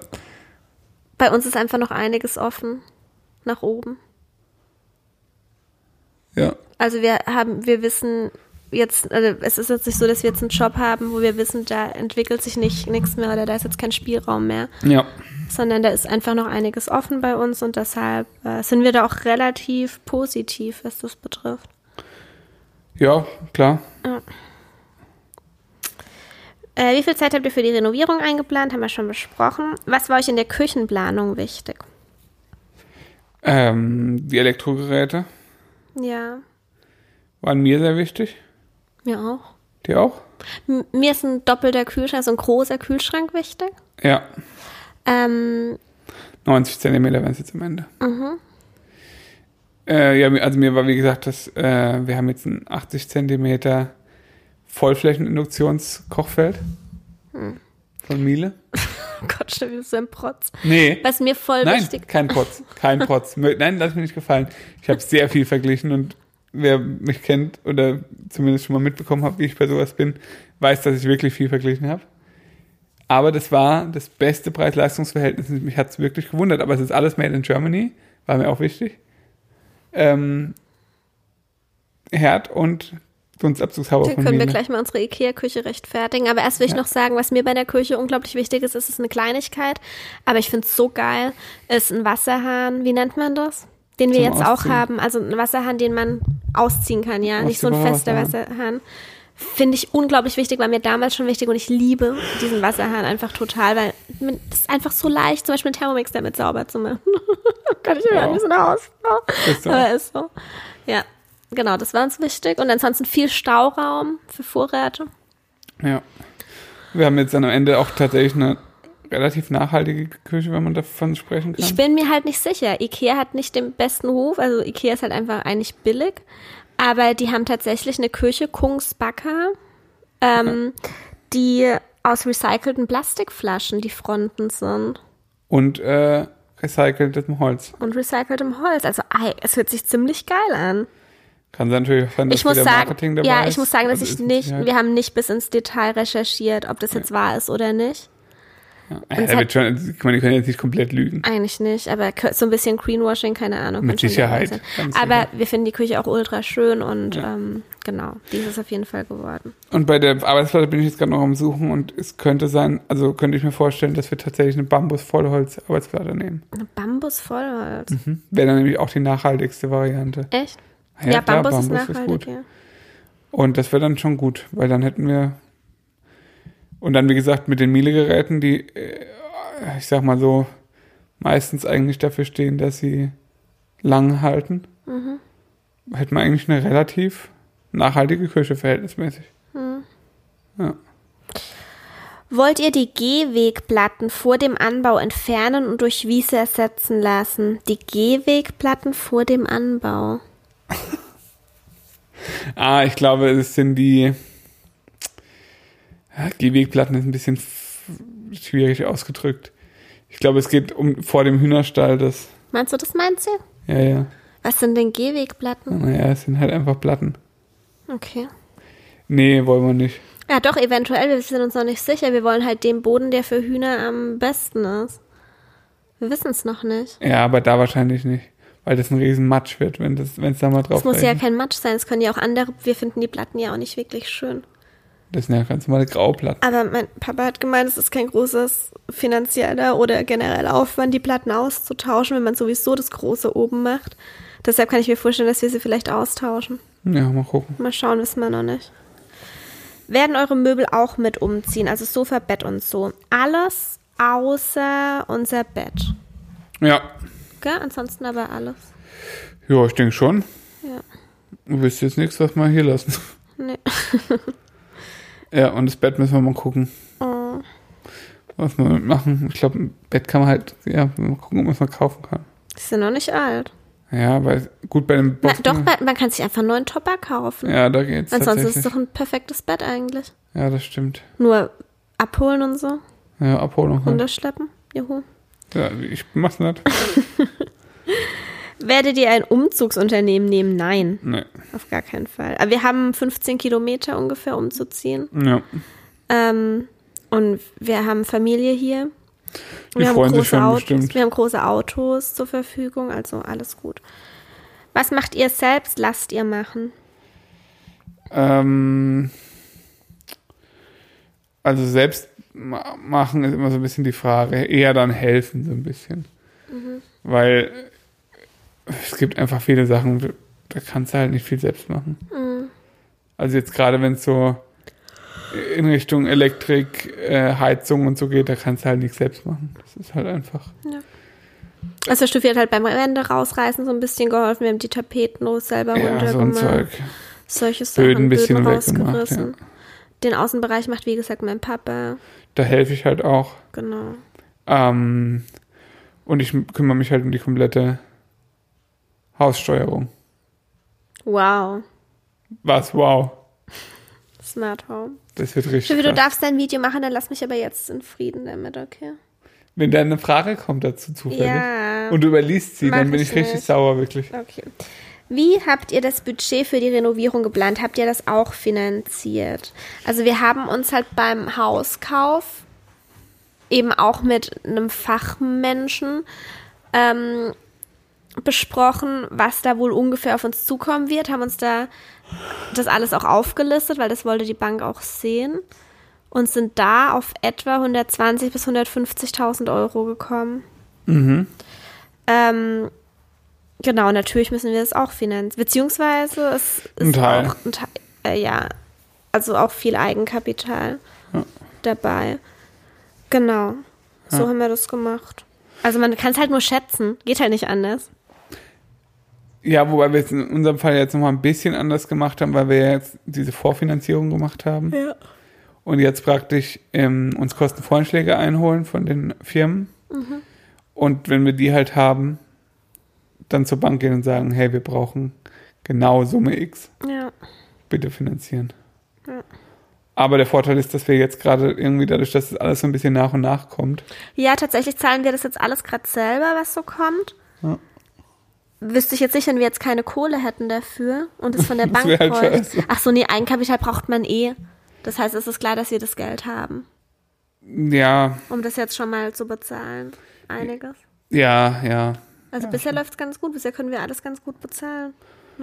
bei uns ist einfach noch einiges offen nach oben. Ja. Also wir haben, wir wissen jetzt, also es ist jetzt nicht so, dass wir jetzt einen Job haben, wo wir wissen, da entwickelt sich nicht nichts mehr oder da ist jetzt kein Spielraum mehr, Ja. sondern da ist einfach noch einiges offen bei uns und deshalb äh, sind wir da auch relativ positiv, was das betrifft. Ja, klar. Äh, wie viel Zeit habt ihr für die Renovierung eingeplant? Haben wir schon besprochen. Was war euch in der Küchenplanung wichtig? Ähm, die Elektrogeräte Ja, waren mir sehr wichtig. Mir auch. Dir auch? M mir ist ein doppelter Kühlschrank, so ein großer Kühlschrank wichtig. Ja. Ähm, 90 Zentimeter wären es jetzt am Ende. Äh, ja, mir- also mir war wie gesagt, dass äh, wir haben jetzt ein 80 Zentimeter Vollflächeninduktionskochfeld von Miele. oh Gott, stell dir so ein Protz. Nee. Was mir voll Nein, wichtig kein Protz. Kein Protz. Nein, lass mir nicht gefallen. Ich habe sehr viel verglichen und wer mich kennt oder zumindest schon mal mitbekommen hat, wie ich bei sowas bin, weiß, dass ich wirklich viel verglichen habe. Aber das war das beste Preis-Leistungs-Verhältnis. Mich hat es wirklich gewundert. Aber es ist alles made in Germany. War mir auch wichtig. Ähm, Herd und Dunstabzugshauber Da von können wir Miele. gleich mal unsere Ikea-Küche rechtfertigen. Aber erst will ich Ja. noch sagen, was mir bei der Küche unglaublich wichtig ist, ist es eine Kleinigkeit. Aber ich finde es so geil, ist ein Wasserhahn. Wie nennt man das? Den wir jetzt auch Ausziehen. haben. Also ein Wasserhahn, den man ausziehen kann, ja. Nicht so ein fester Wasserhahn. Wasserhahn. Finde ich unglaublich wichtig, war mir damals schon wichtig und ich liebe diesen Wasserhahn einfach total, weil das ist einfach so leicht, zum Beispiel einen Thermomix damit sauber zu machen. Kann ich mir Ja. an diesem Haus. Ist so. Aber ist so. Ja, genau, das war uns wichtig. Und ansonsten viel Stauraum für Vorräte. Ja. Wir haben jetzt dann am Ende auch tatsächlich eine relativ nachhaltige Küche, wenn man davon sprechen kann. Ich bin mir halt nicht sicher. Ikea hat nicht den besten Ruf. Also Ikea ist halt einfach eigentlich billig. Aber die haben tatsächlich eine Küche, Kungsbacker, ähm, die aus recycelten Plastikflaschen die Fronten sind. Und äh, recyceltem Holz. Und recyceltem Holz. Also es hört sich ziemlich geil an. Kann sein natürlich sein, dass Ich muss sagen, Marketing dabei ja, ich muss sagen, dass Also ich nicht, wir haben nicht bis ins Detail recherchiert, ob das jetzt wahr ist oder nicht. Ja, er wird schon, ich meine, die können jetzt nicht komplett lügen. Eigentlich nicht, aber so ein bisschen Greenwashing, keine Ahnung. Mit kann Sicherheit, Aber sicher. wir finden die Küche auch ultra schön und ähm, genau, die ist es auf jeden Fall geworden. Und bei der Arbeitsplatte bin ich jetzt gerade noch am Suchen und es könnte sein, also könnte ich mir vorstellen, dass wir tatsächlich eine Bambus-Vollholz-Arbeitsplatte nehmen. Eine Bambus-Vollholz. Wäre dann nämlich auch die nachhaltigste Variante. Echt? Ja, klar, Bambus, ist Bambus ist nachhaltig, gut. ja. Und das wäre dann schon gut, weil dann hätten wir. Und dann, wie gesagt, mit den Miele-Geräten, die, äh, ich sag mal so, meistens eigentlich dafür stehen, dass sie lang halten, Mhm. hätten wir eigentlich eine relativ nachhaltige Küche verhältnismäßig. Wollt ihr die Gehwegplatten vor dem Anbau entfernen und durch Wiese ersetzen lassen? Die Gehwegplatten vor dem Anbau. Ah, ich glaube, es sind die. Ja, Gehwegplatten ist ein bisschen schwierig ausgedrückt. Ich glaube, es geht um vor dem Hühnerstall, das. Meinst du, das meinst du? Ja, ja. Was sind denn Gehwegplatten? Naja, es sind halt einfach Platten. Okay. Nee, wollen wir nicht. Ja, doch, eventuell. Wir sind uns noch nicht sicher. Wir wollen halt den Boden, der für Hühner am besten ist. Wir wissen es noch nicht. Ja, aber da wahrscheinlich nicht. Weil das ein riesen Matsch wird, wenn es da mal drauf Es muss ja regnet. kein Matsch sein. Es können ja auch andere. Wir finden die Platten ja auch nicht wirklich schön. Das sind ja ganz normale Grauplatten. Aber mein Papa hat gemeint, es ist kein großes finanzieller oder genereller Aufwand, die Platten auszutauschen, wenn man sowieso das Große oben macht. Deshalb kann ich mir vorstellen, dass wir sie vielleicht austauschen. Ja, mal gucken. Mal schauen, wissen wir noch nicht. Werden eure Möbel auch mit umziehen? Also Sofa, Bett und so. Alles außer unser Bett. Ja. Gell? Ansonsten aber alles. Ja, ich denke schon. Ja. Du willst jetzt nichts, was wir hier lassen. Nee. Ja, und das Bett müssen wir mal gucken, Oh. was wir damit machen. Ich glaube, ein Bett kann man halt, ja, mal gucken, ob man es mal kaufen kann. Die sind noch nicht alt. Ja, weil gut bei dem Na, Boston. doch, man man kann sich einfach einen neuen Topper kaufen. Ja, da geht's Ansonsten ist es doch ein perfektes Bett eigentlich. Ja, das stimmt. Nur abholen und so, Ja, Abholung. Halt. runterschleppen. Juhu. Ja, ich mach's nicht. Werdet ihr ein Umzugsunternehmen nehmen? Nein, Nee. auf gar keinen Fall. Aber wir haben 15 Kilometer ungefähr umzuziehen. Ja. Ähm, Und wir haben Familie hier. Die Wir haben, freuen sich große schon Autos, bestimmt. wir haben große Autos zur Verfügung, also alles gut. Was macht ihr selbst? Lasst ihr machen. Ähm, also selbst ma- machen ist immer so ein bisschen die Frage. Eher dann helfen so ein bisschen. Weil es gibt einfach viele Sachen, da kannst du halt nicht viel selbst machen. Also jetzt gerade wenn es so in Richtung Elektrik, äh, Heizung und so geht, da kannst du halt nichts selbst machen. Das ist halt einfach. Also Steffi hat halt beim Wände rausreißen so ein bisschen geholfen. Wir haben die Tapeten los selber Ja, so ein runtergemacht. Zeug. Solche Sachen, Böden ein bisschen Böden rausgerissen. Den Außenbereich macht, wie gesagt, mein Papa. Da helfe ich halt auch. Genau. Ähm, und ich kümmere mich halt um die komplette Haussteuerung. Wow. Was? Wow. Smart Home. Das wird richtig. Steffi, du darfst dein Video machen, dann lass mich aber jetzt in Frieden damit, okay? Wenn da eine Frage kommt dazu zufällig Ja. und du überliest sie, dann bin ich ich richtig nicht. sauer, wirklich. Okay. Wie habt ihr das Budget für die Renovierung geplant? Habt ihr das auch finanziert? Also wir haben uns halt beim Hauskauf eben auch mit einem Fachmenschen ähm, besprochen, was da wohl ungefähr auf uns zukommen wird, haben uns da das alles auch aufgelistet, weil das wollte die Bank auch sehen und sind da auf etwa 120 bis 150.000 Euro gekommen. Mhm. Ähm, genau, natürlich müssen wir das auch finanzieren. Beziehungsweise es ist Ein Teil. auch ein Teil, äh, ja, also auch viel Eigenkapital Ja. dabei. Genau, so Ja. haben wir das gemacht. Also man kann es halt nur schätzen, geht halt nicht anders. Ja, wobei wir es in unserem Fall jetzt nochmal ein bisschen anders gemacht haben, weil wir ja jetzt diese Vorfinanzierung gemacht haben Ja. und jetzt praktisch ähm, uns Kostenvoranschläge einholen von den Firmen. Mhm. Und wenn wir die halt haben, dann zur Bank gehen und sagen, hey, wir brauchen genau Summe X. Ja. bitte finanzieren. Ja. Aber der Vorteil ist, dass wir jetzt gerade irgendwie dadurch, dass das alles so ein bisschen nach und nach kommt. ja, tatsächlich zahlen wir das jetzt alles gerade selber, was so kommt. Ja. Wüsste ich jetzt nicht, wenn wir jetzt keine Kohle hätten dafür und es von der Bank halt scheiße. Ach so, nee, Eigenkapital braucht man eh. Das heißt, es ist klar, dass wir das Geld haben. Ja, um das jetzt schon mal zu bezahlen. Einiges. ja, ja. Also bisher läuft es ganz gut, bisher können wir alles ganz gut bezahlen.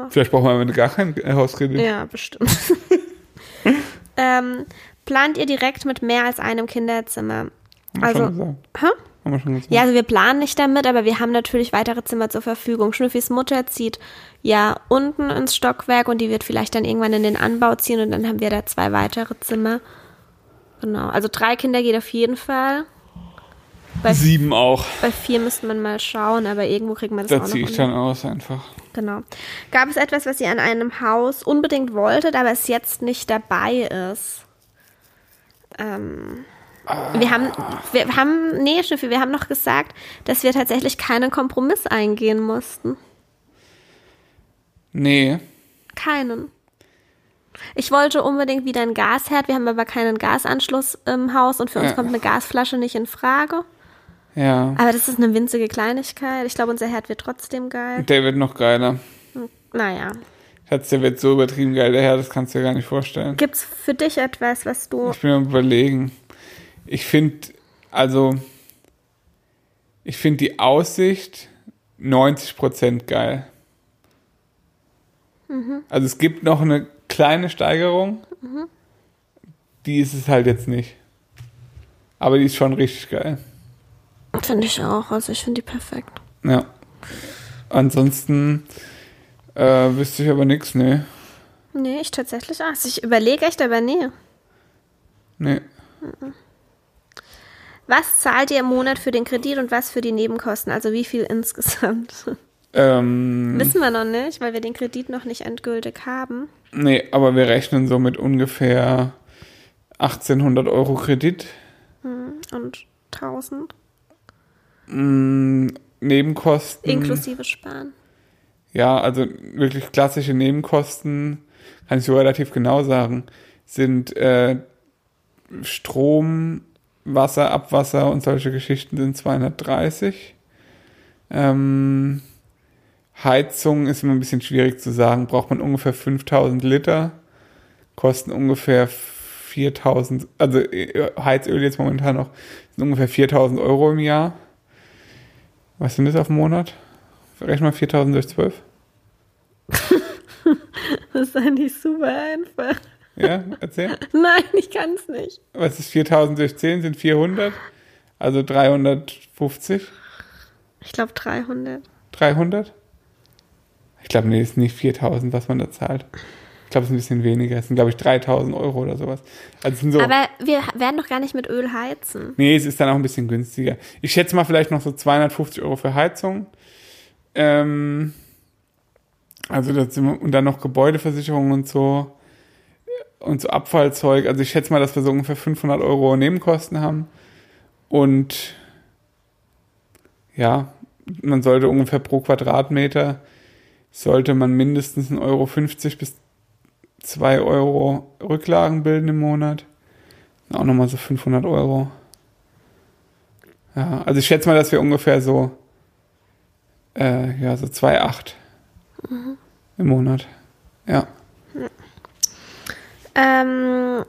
Vielleicht brauchen wir am Ende gar keinen Hauskredit. Ja, bestimmt. ähm, plant ihr direkt mit mehr als einem Kinderzimmer? Wir Also, hä? Haben wir schon gesagt. Ja, also wir planen nicht damit, aber wir haben natürlich weitere Zimmer zur Verfügung. Schnüffis Mutter zieht ja unten ins Stockwerk und die wird vielleicht dann irgendwann in den Anbau ziehen und dann haben wir da zwei weitere Zimmer. Genau, also drei Kinder geht auf jeden Fall. Bei, Sieben auch. bei vier müsste man mal schauen, aber irgendwo kriegt man das Da auch noch ziehe ich dann aus einfach. Genau. Gab es etwas, was ihr an einem Haus unbedingt wolltet, aber es jetzt nicht dabei ist? Ähm, wir haben, wir haben, nee, Schiffi, wir haben noch gesagt, dass wir tatsächlich keinen Kompromiss eingehen mussten. Nee. Keinen. Ich wollte unbedingt wieder einen Gasherd, wir haben aber keinen Gasanschluss im Haus und für uns Ja. kommt eine Gasflasche nicht in Frage. Ja. Aber das ist eine winzige Kleinigkeit. Ich glaube, unser Herd wird trotzdem geil. Der wird noch geiler. Naja. Schatz, der wird so übertrieben geil, der Herr, das kannst du dir gar nicht vorstellen. Gibt's für dich etwas, was du Ich bin am überlegen. Ich finde, also, ich finde die Aussicht 90% geil. Also es gibt noch eine kleine Steigerung. Die ist es halt jetzt nicht. Aber die ist schon richtig geil. Finde ich auch. Also ich finde die perfekt. Ja. Ansonsten äh, wüsste ich aber nichts, ne. Nee, ich tatsächlich auch. Also ich überlege echt, aber nee. Nee. Was zahlt ihr im Monat für den Kredit und was für die Nebenkosten? Also wie viel insgesamt? Ähm, Wissen wir noch nicht, weil wir den Kredit noch nicht endgültig haben. nee, aber wir rechnen so mit ungefähr 1800 Euro Kredit. Und 1000 Mm, Nebenkosten. inklusive Sparen. Ja, also wirklich klassische Nebenkosten, kann ich so relativ genau sagen, sind äh, Strom, Wasser, Abwasser und solche Geschichten sind 230. Ähm, Heizung ist immer ein bisschen schwierig zu sagen, braucht man ungefähr 5000 Liter, kosten ungefähr 4000, also äh, Heizöl jetzt momentan noch, sind ungefähr 4000 Euro im Jahr. Was sind das auf den Monat? Rechnen mal 4000 durch 12. Das ist eigentlich super einfach. Ja, erzähl. Nein, ich kann es nicht. Was ist 4000 durch 10? Sind 400? Also 350? Ich glaube 300. 300? Ich glaube, nee, ist nicht 4000, was man da zahlt. Ich glaube, es ist ein bisschen weniger. Es sind, glaube ich, 3000 Euro oder sowas. Also so. Aber wir werden doch gar nicht mit Öl heizen. Nee, es ist dann auch ein bisschen günstiger. Ich schätze mal vielleicht noch so 250 Euro für Heizung. Ähm, also das und dann noch Gebäudeversicherung und so und so Abfallzeug. Also ich schätze mal, dass wir so ungefähr 500 Euro Nebenkosten haben. Und ja, man sollte ungefähr pro Quadratmeter sollte man mindestens 1,50 Euro bis 2 Euro Rücklagen bilden im Monat. Auch nochmal so 500 Euro. Ja, also ich schätze mal, dass wir ungefähr so, äh, ja, so 2,8 Mhm. im Monat. Ja. Ähm,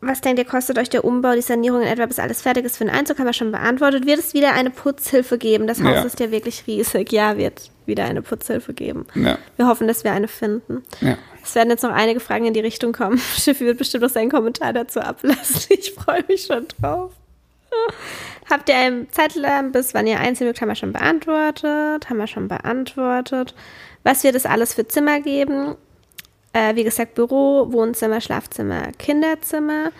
was denkt ihr, kostet euch der Umbau, die Sanierung in etwa, bis alles fertig ist für den Einzug? Haben wir schon beantwortet. Wird es wieder eine Putzhilfe geben? Das Haus Ja. ist ja wirklich riesig. Ja, wird wieder eine Putzhilfe geben. Ja, Wir hoffen, dass wir eine finden. ja. Es werden jetzt noch einige Fragen in die Richtung kommen. Schiffi wird bestimmt noch seinen Kommentar dazu ablassen. Ich freue mich schon drauf. Habt ihr einen Zeitplan, bis wann ihr mögt, haben wir schon beantwortet. Haben wir schon beantwortet. Was wird es alles für Zimmer geben? Äh, wie gesagt, Büro, Wohnzimmer, Schlafzimmer, Kinderzimmer,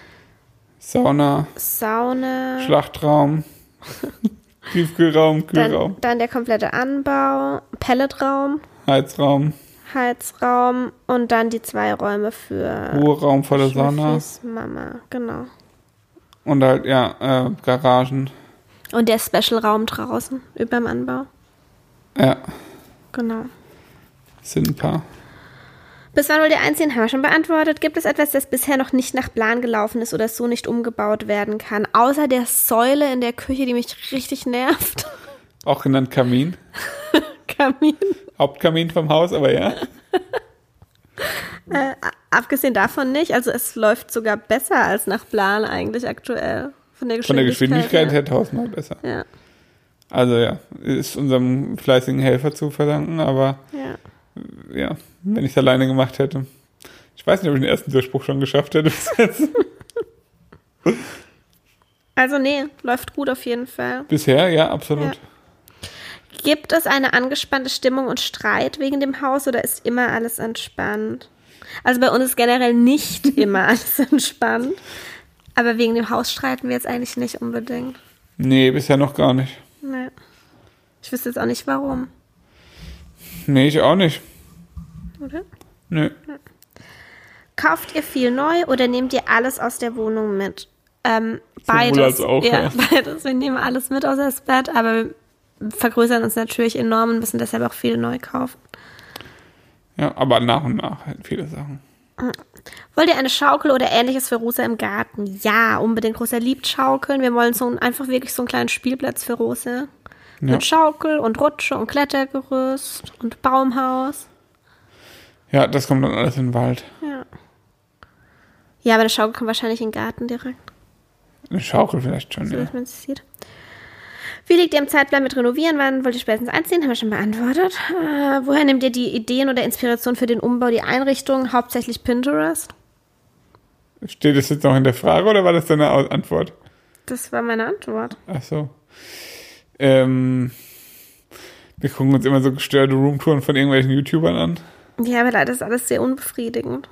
Sauna, Sauna. Schlachtraum, Tiefkühlraum, Kühlraum, Dann, dann der komplette Anbau, Pelletraum, Heizraum, Heizraum und dann die zwei Räume für Ruheraum vor der Sauna Mama, genau. und halt, ja, äh, Garagen. Und der Special-Raum draußen über dem Anbau. Ja, Genau. sind ein paar. Bis wann wollt ihr einziehen? Haben wir schon beantwortet. Gibt es etwas, das bisher noch nicht nach Plan gelaufen ist oder so nicht umgebaut werden kann? Außer der Säule in der Küche, die mich richtig nervt. Auch genannt Kamin. Kamin. Hauptkamin vom Haus, aber ja. Äh, abgesehen davon nicht. Also es läuft sogar besser als nach Plan eigentlich aktuell. Von der Von der Geschwindigkeit. Geschwindigkeit her tausendmal besser. Ja. Also ja, ist unserem fleißigen Helfer zu verdanken, aber ja. Ja, wenn ich es alleine gemacht hätte. Ich weiß nicht, ob ich den ersten Durchbruch schon geschafft hätte bis jetzt. Also nee, läuft gut auf jeden Fall. Bisher, ja, absolut. Ja. Gibt es eine angespannte Stimmung und Streit wegen dem Haus oder ist immer alles entspannt? Also bei uns ist generell nicht immer alles entspannt. Aber wegen dem Haus streiten wir jetzt eigentlich nicht unbedingt. Nee, bisher noch gar nicht. Nee. Ich wüsste jetzt auch nicht warum. Nee, ich auch nicht. Oder? Nö. Kauft ihr viel neu oder nehmt ihr alles aus der Wohnung mit? Ähm, beides. auch, ja, ja. beides. Wir nehmen alles mit außer das Bett, aber wir vergrößern uns natürlich enorm und müssen deshalb auch viel neu kaufen. Ja, aber nach und nach halt viele Sachen. Wollt ihr eine Schaukel oder ähnliches für Rosa im Garten? Ja, unbedingt. Rosa liebt Schaukeln. Wir wollen so ein, einfach wirklich so einen kleinen Spielplatz für Rosa. Ja. Mit Schaukel und Rutsche und Klettergerüst und Baumhaus. Ja, das kommt dann alles in den Wald. Ja. Ja, aber eine Schaukel kommt wahrscheinlich in den Garten direkt, Eine Schaukel vielleicht schon, so ja. dass man es sieht. Wie liegt ihr im Zeitplan mit Renovieren? Wann wollt ihr spätestens einziehen? Haben wir schon beantwortet. Äh, woher nehmt ihr die Ideen oder Inspiration für den Umbau, die Einrichtung? Hauptsächlich Pinterest? Steht das jetzt noch in der Frage oder war das deine Antwort? Das war meine Antwort. Ach so. Ähm, wir gucken uns immer so gestörte Roomtouren von irgendwelchen YouTubern an. Ja, aber leider ist alles sehr unbefriedigend.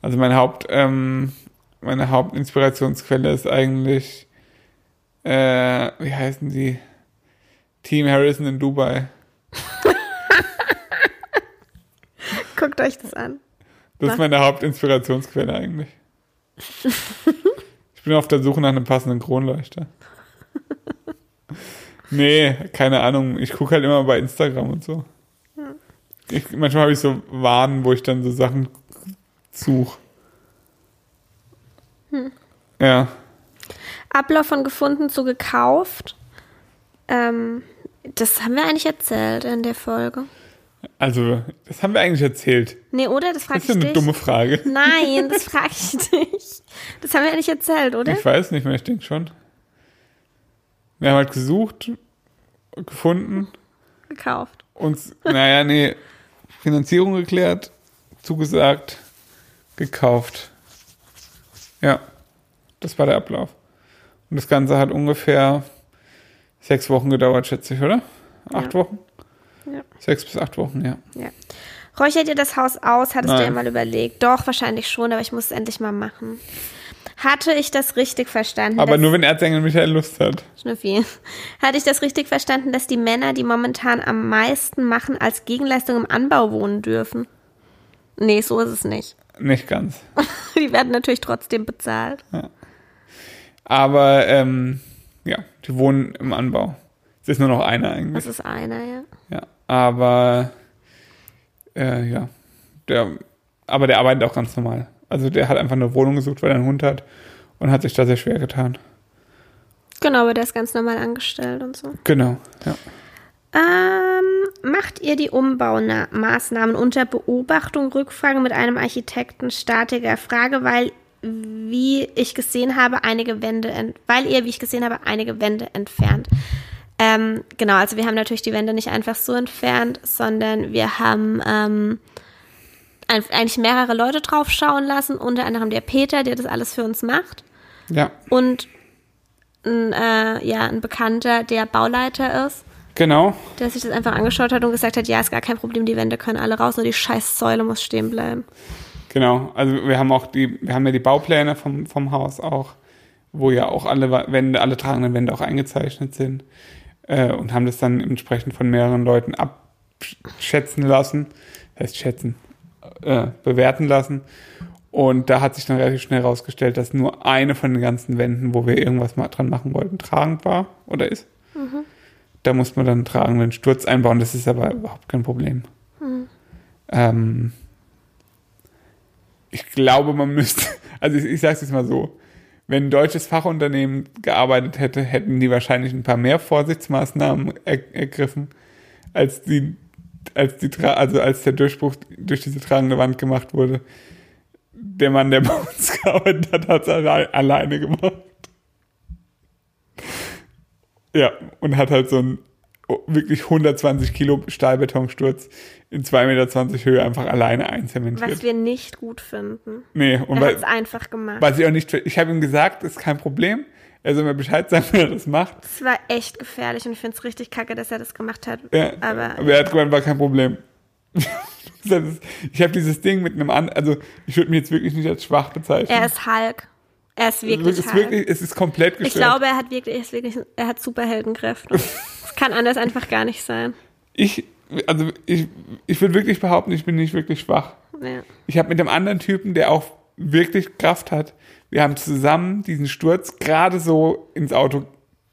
Also meine Haupt, ähm, meine Hauptinspirationsquelle ist eigentlich, äh, wie heißen die? Team Harrison in Dubai. Guckt euch das an. Das ist meine Hauptinspirationsquelle eigentlich. Ich bin auf der Suche nach einem passenden Kronleuchter. Nee, keine Ahnung. Ich gucke halt immer bei Instagram und so. Ich, manchmal habe ich so Warnen, wo ich dann so Sachen suche. Ja. Ablauf von gefunden zu gekauft. Ähm, das haben wir eigentlich erzählt in der Folge. Also, das haben wir eigentlich erzählt. Nee, oder? Das frage Das ich ist eine dich. dumme Frage. Nein, das frage ich dich. Das haben wir ja nicht erzählt, oder? Ich weiß nicht mehr, ich denke schon. Wir haben halt gesucht, gefunden, Gekauft. uns, naja, nee, Finanzierung geklärt, zugesagt, gekauft. Ja, das war der Ablauf. Und das Ganze hat ungefähr sechs Wochen gedauert, schätze ich, oder? Acht Ja. Wochen? Ja. Sechs bis acht Wochen, ja. Ja. Räuchert ihr das Haus aus? Hattest du ja Nein. mal überlegt? Doch, wahrscheinlich schon, aber ich muss es endlich mal machen. Hatte ich das richtig verstanden? Aber nur wenn Erzengel Michael Lust hat. Schnüffi. Hatte ich das richtig verstanden, dass die Männer, die momentan am meisten machen, als Gegenleistung im Anbau wohnen dürfen? Nee, so ist es nicht. Nicht ganz. Die werden natürlich trotzdem bezahlt. Aber ähm, ja, die wohnen im Anbau. Es ist nur noch einer eigentlich. Das ist einer, ja. Ja, aber äh, ja, der, aber der arbeitet auch ganz normal. Also der hat einfach eine Wohnung gesucht, weil er einen Hund hat und hat sich da sehr schwer getan. Genau, aber der ist ganz normal angestellt und so. Genau, ja. Ähm, macht ihr die Umbaumaßnahmen unter Beobachtung, Rückfrage mit einem Architekten, Statiker? Frage, weil, wie ich gesehen habe, einige Wände, weil ihr, wie ich gesehen habe, einige Wände entfernt. Ähm, genau, also wir haben natürlich die Wände nicht einfach so entfernt, sondern wir haben ähm, eigentlich mehrere Leute drauf schauen lassen, unter anderem der Peter, der das alles für uns macht. Ja, und ein, äh, ja, ein Bekannter, der Bauleiter ist. Genau. der sich das einfach angeschaut hat und gesagt hat, ja, ist gar kein Problem, die Wände können alle raus, nur die scheiß Säule muss stehen bleiben. Genau, also wir haben auch die, wir haben ja die Baupläne vom, vom Haus auch, wo ja auch alle Wände, alle tragenden Wände auch eingezeichnet sind äh, und haben das dann entsprechend von mehreren Leuten abschätzen lassen, heißt schätzen, äh, bewerten lassen. Und da hat sich dann relativ schnell herausgestellt, dass nur eine von den ganzen Wänden, wo wir irgendwas mal dran machen wollten, tragend war oder ist. Da muss man dann einen tragenden Sturz einbauen, das ist aber überhaupt kein Problem. Ähm, ich glaube, man müsste, also ich, ich sage es jetzt mal so, wenn ein deutsches Fachunternehmen gearbeitet hätte, hätten die wahrscheinlich ein paar mehr Vorsichtsmaßnahmen er, ergriffen, als die, als die, also als der Durchbruch durch diese tragende Wand gemacht wurde. Der Mann, der bei uns gearbeitet hat, hat es alle, alleine gemacht. Ja, und hat halt so einen oh, wirklich 120 Kilo Stahlbetonsturz in 2,20 Meter Höhe einfach alleine einzementiert. Was wir nicht gut finden. Nee, und Er hat es einfach gemacht. was ich auch nicht, ich habe ihm gesagt, ist kein Problem. Er soll mir Bescheid sagen, wenn er das macht. Es war echt gefährlich und ich finde es richtig kacke, dass er das gemacht hat. Ja, Aber aber er hat gemeint, war kein Problem. Ist- ich habe dieses Ding mit einem an, also ich würde mich jetzt wirklich nicht als schwach bezeichnen. er ist Hulk. Er ist wirklich ist wirklich, es ist komplett gestört. ich glaube, er hat wirklich, er ist wirklich, er hat Superheldenkräfte. Es kann anders einfach gar nicht sein. ich, also ich, ich würde wirklich behaupten, ich bin nicht wirklich schwach. Ja. Ich habe mit dem anderen Typen, der auch wirklich Kraft hat, wir haben zusammen diesen Sturz gerade so ins Auto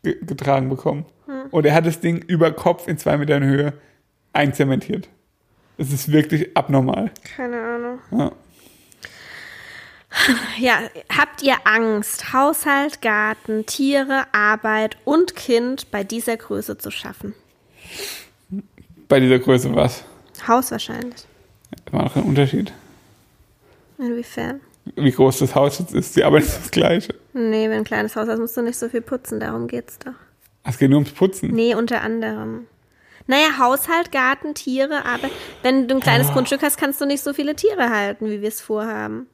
ge getragen bekommen. Und er hat das Ding über Kopf in zwei Metern Höhe einzementiert. Es ist wirklich abnormal. Keine Ahnung. Ja. Ja, habt ihr Angst, Haushalt, Garten, Tiere, Arbeit und Kind bei dieser Größe zu schaffen? Bei dieser Größe was? Haus wahrscheinlich. War noch ein Unterschied. Inwiefern? Wie groß das Haus jetzt ist, die Arbeit ist das gleiche. Nee, wenn ein kleines Haus hast, musst du nicht so viel putzen, darum geht's doch. Es geht nur ums Putzen. Nee, unter anderem. Naja, Haushalt, Garten, Tiere, aber wenn du ein kleines Ah. Grundstück hast, kannst du nicht so viele Tiere halten, wie wir es vorhaben.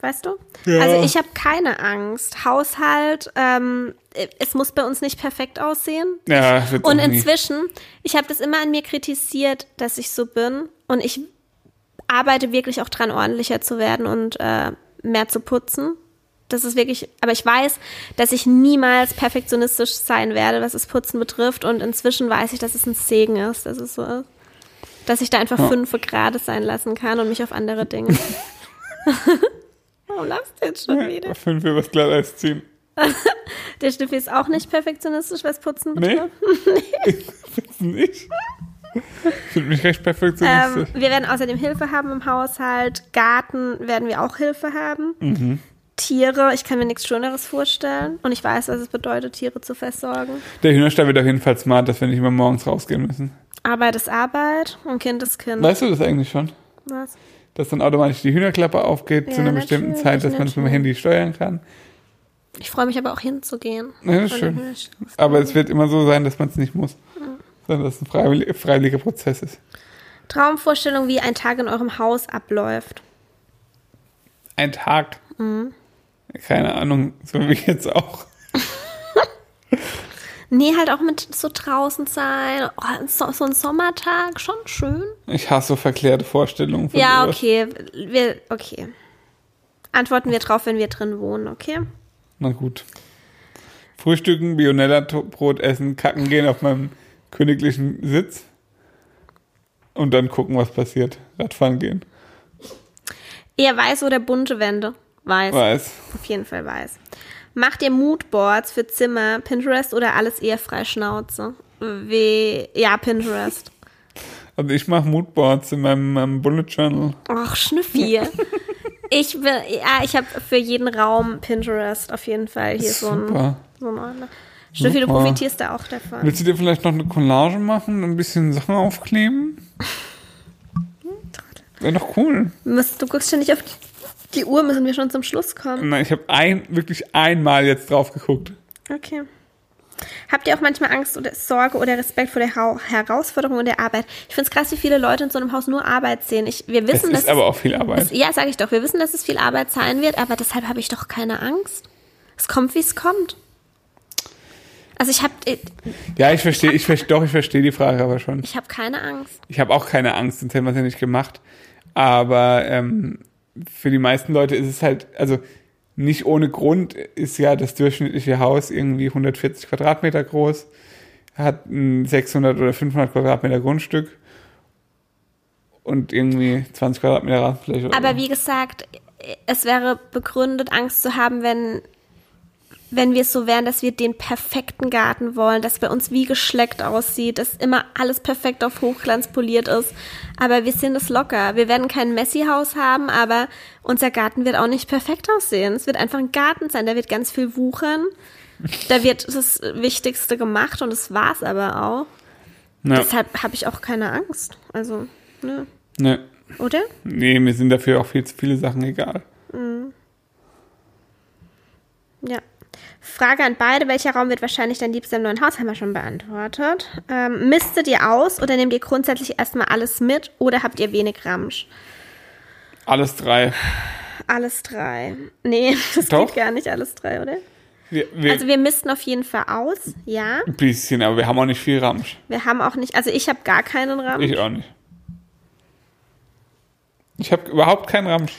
Weißt du? Ja. Also ich habe keine Angst. Haushalt, ähm, es muss bei uns nicht perfekt aussehen. Ja, Und inzwischen, ich habe das immer an mir kritisiert, dass ich so bin. Und ich arbeite wirklich auch dran, ordentlicher zu werden und äh, mehr zu putzen. Das ist wirklich, aber ich weiß, dass ich niemals perfektionistisch sein werde, was das Putzen betrifft. Und inzwischen weiß ich, dass es ein Segen ist, dass es so ist. Dass ich da einfach Ja. fünf Grad sein lassen kann und mich auf andere Dinge. Warum lachst du jetzt schon wieder? Fünf übers Glatteis ziehen. Der Stiffi ist auch nicht perfektionistisch, was Putzen Nee? betrifft. Findest du nicht? Finde mich recht Ähm, perfektionistisch. wir werden außerdem Hilfe haben im Haushalt. Garten werden wir auch Hilfe haben. Mhm. Tiere, ich kann mir nichts Schöneres vorstellen. Und ich weiß, was es bedeutet, Tiere zu versorgen. Der Hühnerstall wird auf jeden Fall smart, dass wir nicht immer morgens rausgehen müssen. Arbeit ist Arbeit und Kind ist Kind. Weißt du das eigentlich schon? Was? Dass dann automatisch die Hühnerklappe aufgeht Ja, zu einer bestimmten Zeit, dass man es mit dem. Handy steuern kann. Ich freue mich aber auch hinzugehen. Ja, das ist schön. Aber es wird immer so sein, dass man es nicht muss. Sondern dass es ein freiwillig, freiwilliger Prozess ist. Traumvorstellung, wie ein Tag in eurem Haus abläuft. Ein Tag. Mhm. Keine Ahnung, so wie jetzt auch. Nee, halt auch mit so draußen sein. Oh, so, so ein Sommertag, schon schön. Ich hasse so verklärte Vorstellungen von Ja, sowas. okay. Wir, okay. Antworten wir drauf, wenn wir drin wohnen, okay? Na gut. Frühstücken, Bionella-Brot essen, kacken gehen auf meinem königlichen Sitz. Und dann gucken, was passiert. Radfahren gehen. Eher weiß oder bunte Wände? Weiß. Weiß. Auf jeden Fall weiß. Macht ihr Moodboards für Zimmer, Pinterest oder alles eher frei Schnauze? Wie, ja, Pinterest. Also ich mache Moodboards in meinem, meinem Bullet Journal. Och, Schnüffi. Ich will, ja, ich habe für jeden Raum Pinterest auf jeden Fall hier so ein, Super. so ein Ordner. Schnüffi, du profitierst da auch davon. Willst du dir vielleicht noch eine Collage machen und ein bisschen Sachen aufkleben? Wäre doch cool. Du guckst schon nicht auf die Uhr, müssen wir schon zum Schluss kommen. Nein, ich habe ein, wirklich einmal jetzt drauf geguckt. Okay. Habt ihr auch manchmal Angst oder Sorge oder Respekt vor der Hau- Herausforderung und der Arbeit? Ich finde es krass, wie viele Leute in so einem Haus nur Arbeit sehen. Ich, wir Es wissen, dass ist aber auch viel Arbeit. es, ja, sage ich doch, wir wissen, dass es viel Arbeit sein wird, aber deshalb habe ich doch keine Angst. Es kommt, wie es kommt. Also ich habe Ja, ich verstehe, ich verstehe, doch, ich verstehe die Frage aber schon. ich habe keine Angst. Ich habe auch keine Angst, sonst hätten wir es ja nicht gemacht. Aber ähm, für die meisten Leute ist es halt, also nicht ohne Grund ist ja das durchschnittliche Haus irgendwie 140 Quadratmeter groß, hat ein 600 oder 500 Quadratmeter Grundstück und irgendwie 20 Quadratmeter Rasenfläche. oder Aber so. wie gesagt, es wäre begründet, Angst zu haben, wenn, wenn wir es so wären, dass wir den perfekten Garten wollen, dass bei uns wie geschleckt aussieht, dass immer alles perfekt auf Hochglanz poliert ist. Aber wir sind es locker. Wir werden kein Messi-Haus haben, aber unser Garten wird auch nicht perfekt aussehen. Es wird einfach ein Garten sein, da wird ganz viel wuchern. Da wird das Wichtigste gemacht und das war's aber auch. Ja, Deshalb habe ich auch keine Angst. Also, ne. ne, Oder? nee, mir sind dafür auch viel zu viele Sachen egal. Ja. Frage an beide, welcher Raum wird wahrscheinlich dein liebster im neuen Haus? Haben wir schon beantwortet. Ähm, mistet ihr aus oder nehmt ihr grundsätzlich erstmal alles mit oder habt ihr wenig Ramsch? Alles drei. Alles drei. Nee, das Doch. geht gar nicht, alles drei, oder? Wir, wir, Also wir misten auf jeden Fall aus, ja. ein bisschen, aber wir haben auch nicht viel Ramsch. Wir haben auch nicht, also ich habe gar keinen Ramsch. Ich auch nicht. Ich habe überhaupt keinen Ramsch.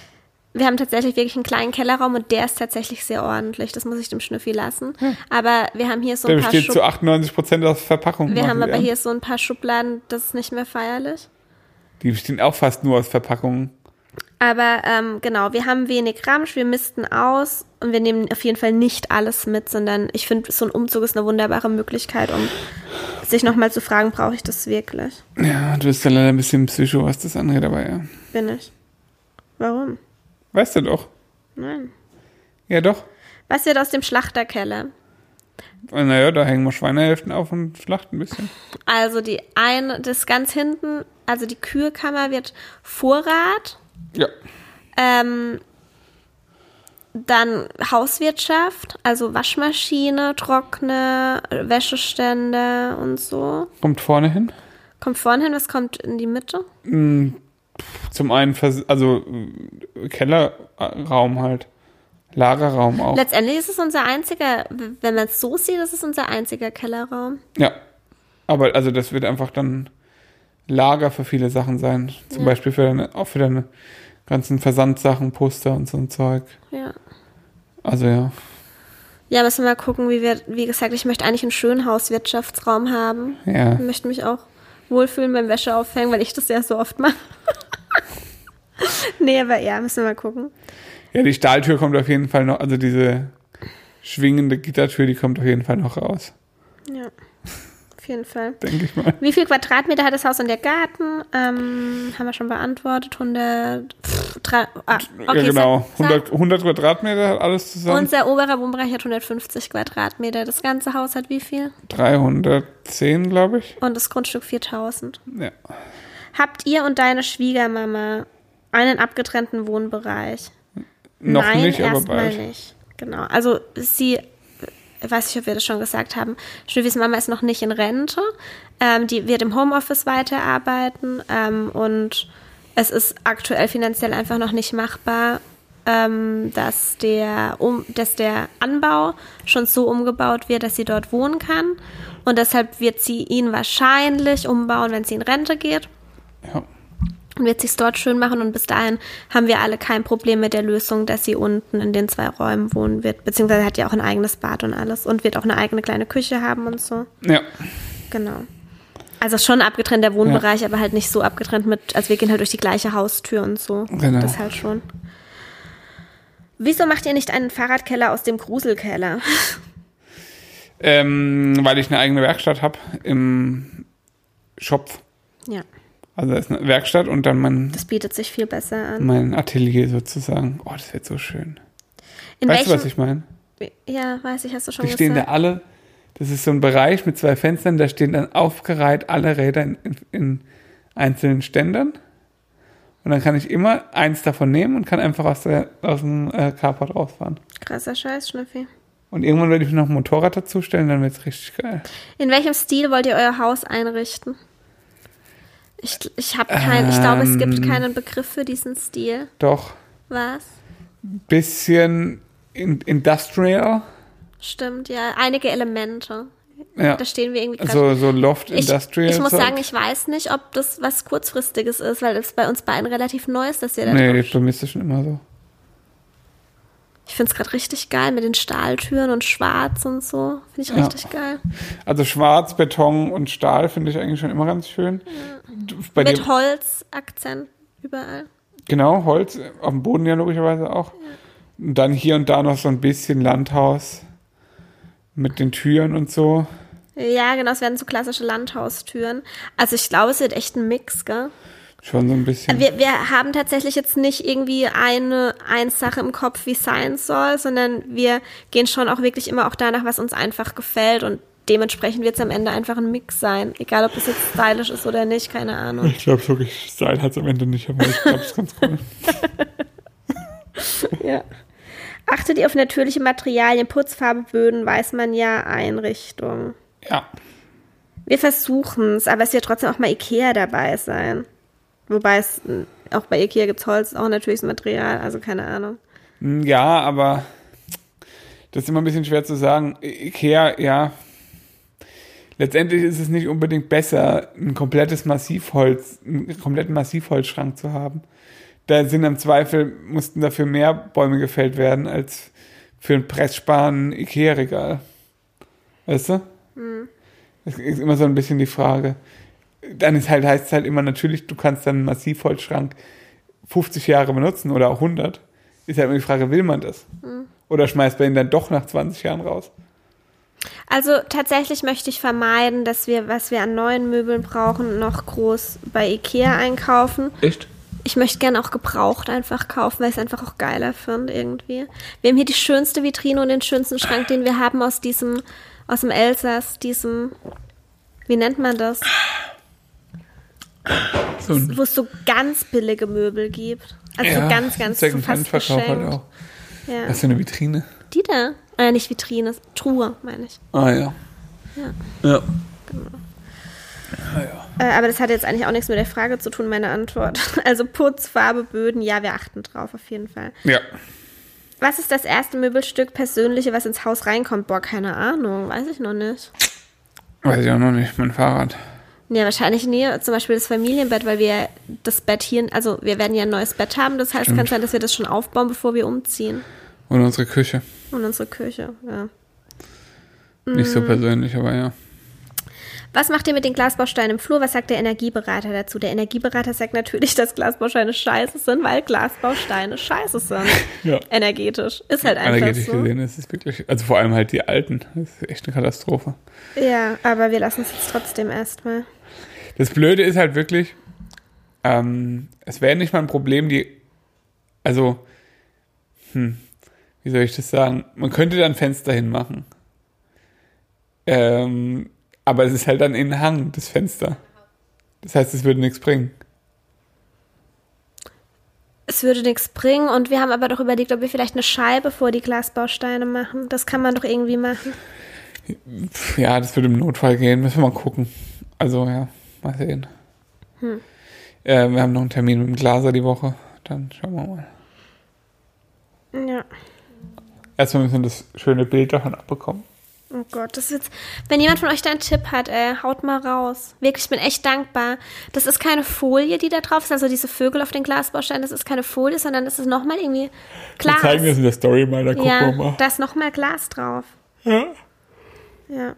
Wir haben tatsächlich wirklich einen kleinen Kellerraum und der ist tatsächlich sehr ordentlich. Das muss ich dem Schnüffi lassen. Aber wir haben hier so Der ein paar besteht zu Schub 98 Prozent aus Verpackung. wir haben aber hier so ein paar Schubladen, das ist nicht mehr feierlich. Die bestehen auch fast nur aus Verpackungen. Aber ähm, genau, wir haben wenig Ramsch, wir misten aus und wir nehmen auf jeden Fall nicht alles mit, sondern ich finde, so ein Umzug ist eine wunderbare Möglichkeit, um sich nochmal zu fragen, brauche ich das wirklich? Ja, du bist ja leider ein bisschen Psycho, was das angeht, aber ja. Bin ich. Warum? Weißt du doch. Nein. Ja, doch. Was wird aus dem Schlachterkeller? Naja, da hängen wir Schweinehälften auf und schlachten ein bisschen. Also die eine, das ganz hinten, also die Kühlkammer wird Vorrat, Ja. ähm, dann Hauswirtschaft, also Waschmaschine, Trockner, Wäschestände und so. Kommt vorne hin. Kommt vorne hin, was kommt in die Mitte? Zum einen, also äh, Kellerraum halt. Lagerraum auch. Letztendlich ist es unser einziger, wenn man es so sieht, ist es unser einziger Kellerraum. Ja. Aber also das wird einfach dann Lager für viele Sachen sein. Zum Ja. Beispiel für deine, auch für deine ganzen Versandsachen, Poster und so ein Zeug. Ja. Also ja. Ja, müssen wir mal gucken, wie wir, wie gesagt, ich möchte eigentlich einen schönen Hauswirtschaftsraum haben. Ja. Ich möchte mich auch wohlfühlen beim Wäscheaufhängen, weil ich das ja so oft mache. nee, aber ja, müssen wir mal gucken. Ja, die Stahltür kommt auf jeden Fall noch, also diese schwingende Gittertür, die kommt auf jeden Fall noch raus. Ja. auf jeden Fall. denke ich mal. Wie viel Quadratmeter hat das Haus und der Garten? Ähm, haben wir schon beantwortet. 100. Pff, drei, ah, okay, ja, genau. sag- 100, 100 Quadratmeter hat alles zusammen. Unser oberer Wohnbereich hat 150 Quadratmeter. Das ganze Haus hat wie viel? 310, glaube ich. Und das Grundstück 4000. Ja. Habt ihr und deine Schwiegermama einen abgetrennten Wohnbereich? Noch Nein, nicht, aber erstmal bald. nicht. Genau. Also sie, ich weiß nicht, ob wir das schon gesagt haben, Schnüffis Mama ist noch nicht in Rente. Ähm, die wird im Homeoffice weiterarbeiten ähm, und es ist aktuell finanziell einfach noch nicht machbar, ähm, dass, der, um, dass der Anbau schon so umgebaut wird, dass sie dort wohnen kann. Und deshalb wird sie ihn wahrscheinlich umbauen, wenn sie in Rente geht Ja. Und wird sich dort schön machen und bis dahin haben wir alle kein Problem mit der Lösung, dass sie unten in den zwei Räumen wohnen wird, beziehungsweise hat ja auch ein eigenes Bad und alles und wird auch eine eigene kleine Küche haben und so. ja. Genau. Also schon abgetrennt der Wohnbereich, aber halt nicht so abgetrennt mit, also wir gehen halt durch die gleiche Haustür und so. Genau. Das halt schon. Wieso macht ihr nicht einen Fahrradkeller aus dem Gruselkeller? Ähm, weil ich eine eigene Werkstatt habe im Schopf. ja, Also da ist eine Werkstatt und dann mein, das bietet sich viel besser an. mein Atelier sozusagen. Oh, das wird so schön. In weißt du, welchem, was ich meine? ja, weiß ich, hast du schon Die stehen da gesagt. alle, das ist so ein Bereich mit zwei Fenstern, da stehen dann aufgereiht alle Räder in, in, in einzelnen Ständern. Und dann kann ich immer eins davon nehmen und kann einfach aus, der, aus dem äh, Carport rausfahren. Krasser Scheiß, Schnüffi. Und irgendwann werde ich mir noch ein Motorrad dazu stellen, dann wird es richtig geil. In welchem Stil wollt ihr euer Haus einrichten? Ich, ich habe kein, ich glaube, es gibt Ähm. keinen Begriff für diesen Stil. Doch, Was? bisschen in, industrial. Stimmt, ja. Einige Elemente. Ja. Da stehen wir irgendwie gerade. So, so Loft ich, Industrial. ich muss Zeug. sagen, ich weiß nicht, ob das was kurzfristiges ist, weil es bei uns beiden relativ neu ist, dass wir da Nee, drauf bei mir ist das schon immer so. Ich finde es gerade richtig geil mit den Stahltüren und schwarz und so. Finde ich Ja. richtig geil. Also Schwarz, Beton und Stahl finde ich eigentlich schon immer ganz schön. Bei mit Holzakzent überall. genau, Holz, auf dem Boden ja logischerweise auch. Und dann hier und da noch so ein bisschen Landhaus mit den Türen und so. Ja, genau, es werden so klassische Landhaustüren. Also ich glaube, es wird echt ein Mix, gell? Schon so ein bisschen. Wir, wir haben tatsächlich jetzt nicht irgendwie eine, eine Sache im Kopf, wie es sein soll, sondern wir gehen schon auch wirklich immer auch danach, was uns einfach gefällt und dementsprechend wird es am Ende einfach ein Mix sein. Egal, ob es jetzt stylisch ist oder nicht, keine Ahnung. Ich glaube, so Style hat es am Ende nicht, aber ich glaube, es ist ganz cool. Ja. Achtet ihr auf natürliche Materialien, Putzfarbe, Böden, weiß man ja, Einrichtung. Ja. Wir versuchen es, aber es wird trotzdem auch mal Ikea dabei sein. Wobei es, mh, auch bei Ikea gibt Holz, auch natürliches Material, also keine Ahnung. Hm, Ja, aber das ist immer ein bisschen schwer zu sagen. Ikea, ja. Letztendlich ist es nicht unbedingt besser, ein komplettes Massivholz, einen kompletten Massivholzschrank zu haben. Da sind im Zweifel, mussten dafür mehr Bäume gefällt werden, als für ein presssparenden Ikea-Regal. Weißt du? Das ist immer so ein bisschen die Frage. Dann ist halt, heißt es halt immer natürlich, du kannst dann einen Massivholzschrank 50 Jahre benutzen oder auch 100. Ist halt immer die Frage, will man das? Oder schmeißt man ihn dann doch nach 20 Jahren raus? Also tatsächlich möchte ich vermeiden, dass wir, was wir an neuen Möbeln brauchen, noch groß bei Ikea einkaufen. Echt? Ich möchte gerne auch gebraucht einfach kaufen, weil ich es einfach auch geiler finde irgendwie. Wir haben hier die schönste Vitrine und den schönsten Schrank, den wir haben aus diesem, aus dem Elsass, diesem, wie nennt man das? So Wo es so ganz billige Möbel gibt. Also ja, so ganz, ganz so fast Second-Hand-Verkauf halt auch. Ja. Was für eine Vitrine? Die da? Äh, nicht Vitrine, Truhe, meine ich. Ah ja. Ja. Ja. Äh, aber das hat jetzt eigentlich auch nichts mit der Frage zu tun, meine Antwort. Also Putz, Farbe, Böden, ja, wir achten drauf, auf jeden Fall. Ja. Was ist das erste Möbelstück persönliche, was ins Haus reinkommt? Boah, keine Ahnung, weiß ich noch nicht. Weiß ich auch noch nicht. Mein Fahrrad. Ja, wahrscheinlich nee, zum Beispiel das Familienbett, weil wir das Bett hier, also wir werden ja ein neues Bett haben, das heißt, kann sein, dass wir das schon aufbauen, bevor wir umziehen. Und unsere Küche. Und unsere Küche, ja. Nicht Mm. so persönlich, aber ja. Was macht ihr mit den Glasbausteinen im Flur? Was sagt der Energieberater dazu? Der Energieberater sagt natürlich, dass Glasbausteine scheiße sind, weil Glasbausteine scheiße sind. Ja. Energetisch. Ist halt einfach Energetisch so. gesehen ist es wirklich, also vor allem halt die alten. Das ist echt eine Katastrophe. Ja, aber wir lassen es jetzt trotzdem erstmal. Das Blöde ist halt wirklich, ähm, es wäre nicht mal ein Problem, die, also, hm, wie soll ich das sagen? Man könnte da ein Fenster hinmachen. Ähm, aber es ist halt dann in den Hang, das Fenster. Das heißt, es würde nichts bringen. Es würde nichts bringen und wir haben aber doch überlegt, ob wir vielleicht eine Scheibe vor die Glasbausteine machen. Das kann man doch irgendwie machen. Ja, das würde im Notfall gehen. Müssen wir mal gucken. Also, ja, mal sehen. Äh, wir haben noch einen Termin mit dem Glaser die Woche. Dann schauen wir mal. Ja. Erstmal müssen wir das schöne Bild davon abbekommen. Oh Gott, das ist jetzt. Wenn jemand von euch da einen Tipp hat, ey, haut mal raus. Wirklich, ich bin echt dankbar. Das ist keine Folie, die da drauf ist, also diese Vögel auf den Glasbausteinen, das ist keine Folie, sondern das ist nochmal irgendwie Wir Glas. zeigen das in der Story mal, da gucken wir ja, mal. da ist nochmal Glas drauf. Ja. Ja.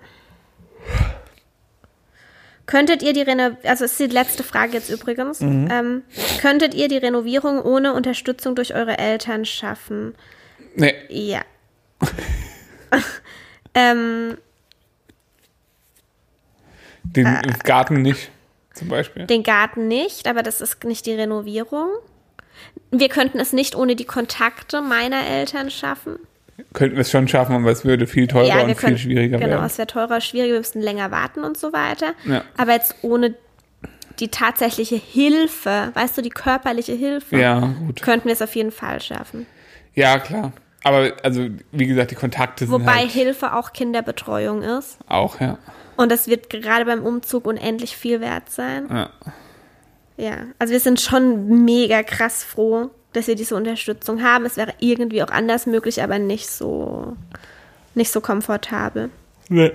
Könntet ihr die Reno also ist die letzte Frage jetzt übrigens, Mhm. ähm, könntet ihr die Renovierung ohne Unterstützung durch eure Eltern schaffen? Nee, Ja. ähm, den Äh. Garten nicht, zum Beispiel. den Garten nicht, aber das ist nicht die Renovierung. Wir könnten es nicht ohne die Kontakte meiner Eltern schaffen. Könnten wir es schon schaffen, aber es würde viel teurer wir und viel schwieriger Genau, werden. es wäre teurer, schwieriger, wir müssten länger warten und so weiter. Ja. Aber jetzt ohne die tatsächliche Hilfe, weißt du, die körperliche Hilfe, Ja, könnten wir es auf jeden Fall schaffen. Ja, klar. Aber, also, wie gesagt, die Kontakte sind Wobei halt Hilfe auch Kinderbetreuung ist. auch, ja. Und das wird gerade beim Umzug unendlich viel wert sein. ja. Ja, also wir sind schon mega krass froh, dass wir diese Unterstützung haben. Es wäre irgendwie auch anders möglich, aber nicht so, nicht so komfortabel. Nee.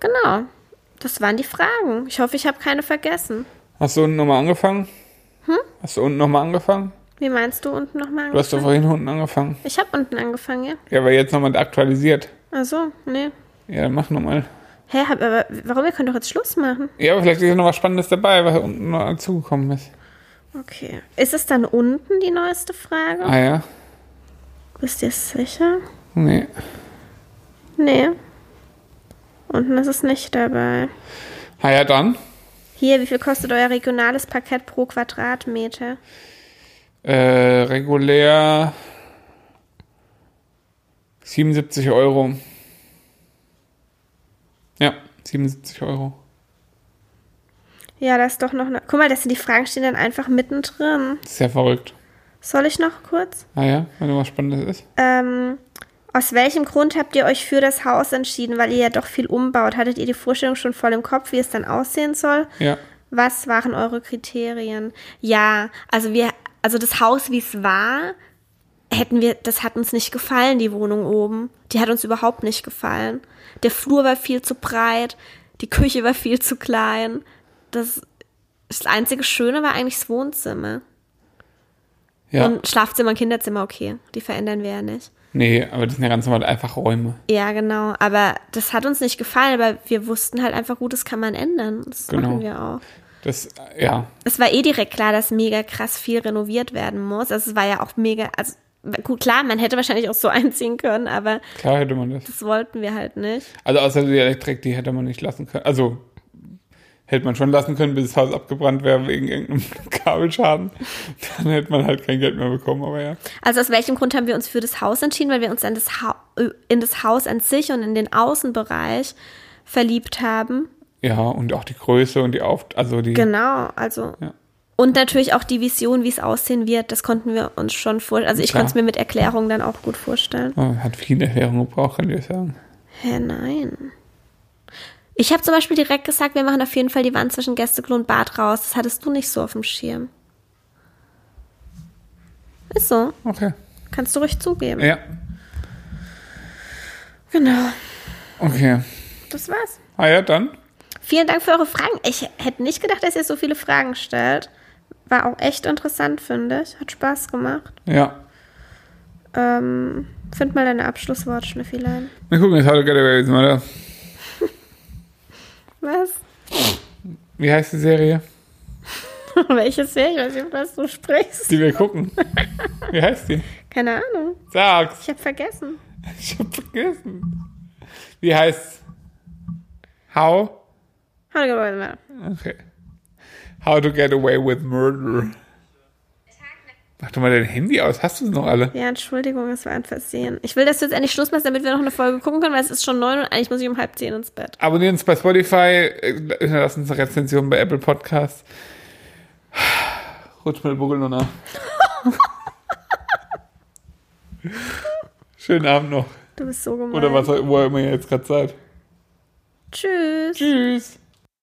Genau. Das waren die Fragen. Ich hoffe, ich habe keine vergessen. Hast du unten nochmal angefangen? Hm? Hast du unten nochmal angefangen? Wie meinst du unten nochmal Du hast doch angefangen? vorhin unten angefangen. Ich habe unten angefangen, ja. Ja, aber jetzt nochmal aktualisiert. Ach so, nee. Ja, dann mach nochmal. Hä, aber warum? Wir können doch jetzt Schluss machen. Ja, aber vielleicht ist ja noch was Spannendes dabei, was unten noch dazugekommen ist. Okay. Ist es dann unten die neueste Frage? Ah ja? Bist du dir sicher? Nee. Nee. Unten ist es nicht dabei. Ah ja, dann. Hier, wie viel kostet euer regionales Parkett pro Quadratmeter? Äh, regulär 77 Euro. Ja, 77 Euro. Ja, da ist doch noch eine. Guck mal, das sind die Fragen stehen dann einfach mittendrin. Ja verrückt. Soll ich noch kurz? Ah ja, wenn du was Spannendes ist. Ähm, aus welchem Grund habt ihr euch für das Haus entschieden? Weil ihr ja doch viel umbaut. Hattet ihr die Vorstellung schon voll im Kopf, wie es dann aussehen soll? Ja. Was waren eure Kriterien? Ja, also wir, also das Haus, wie es war, hätten wir, das hat uns nicht gefallen, die Wohnung oben. Die hat uns überhaupt nicht gefallen. Der Flur war viel zu breit, die Küche war viel zu klein. Das, das einzige Schöne war eigentlich das Wohnzimmer. Ja. Und Schlafzimmer und Kinderzimmer, okay. Die verändern wir ja nicht. nee, aber das sind ja ganz normal einfach Räume. Ja, genau. Aber das hat uns nicht gefallen, aber wir wussten halt einfach, gut, das kann man ändern. Das Genau. machen wir auch. Das, ja, Es war eh direkt klar, dass mega krass viel renoviert werden muss. Also es war ja auch mega, also gut, klar, man hätte wahrscheinlich auch so einziehen können, aber klar hätte man das. das wollten wir halt nicht. Also außer die Elektrik, die hätte man nicht lassen können. Also hätte man schon lassen können, bis das Haus abgebrannt wäre wegen irgendeinem Kabelschaden. Dann hätte man halt kein Geld mehr bekommen, aber ja. Also aus welchem Grund haben wir uns für das Haus entschieden? Weil wir uns an das ha in das Haus an sich und in den Außenbereich verliebt haben. Ja, und auch die Größe und die Auf... Also die... Genau, also. Ja. Und natürlich auch die Vision, wie es aussehen wird, das konnten wir uns schon vorstellen. Also ich konnte es mir mit Erklärungen dann auch gut vorstellen. Oh, hat viele Erklärungen gebraucht, kann ich sagen. Hä, nein. Ich habe zum Beispiel direkt gesagt, wir machen auf jeden Fall die Wand zwischen Gästeklo und Bad raus. Das hattest du nicht so auf dem Schirm. Ist so. Okay. Kannst du ruhig zugeben. Ja, Genau. okay. Das war's. Ah ja, dann. Vielen Dank für eure Fragen. Ich hätte nicht gedacht, dass ihr so viele Fragen stellt. War auch echt interessant, finde ich. Hat Spaß gemacht. Ja. Ähm, find mal deine Abschlussworte, Schnüffilein. Wir gucken jetzt heute gewesen, oder? Was? Wie heißt die Serie, Welche Serie? Ich weiß nicht, was du sprichst. die wir gucken? Wie heißt die? Keine Ahnung. Sag's. Ich habe vergessen. Ich hab vergessen. Wie heißt How? How to get away with murder. Okay. How to get away with murder. Mach doch mal dein Handy aus. Hast du es noch alle? Ja, Entschuldigung, es war ein Versehen. Ich will, dass du jetzt endlich Schluss machst, damit wir noch eine Folge gucken können, weil es ist schon neun und eigentlich muss ich um halb zehn ins Bett. Abonnieren uns bei Spotify. äh, Hinterlassen uns eine Rezension bei Apple Podcasts. Rutsch mit Buckel nach. Schönen Abend noch. Du bist so gemein. Oder was, wo ihr immer jetzt gerade seid. Tschüss. Tschüss.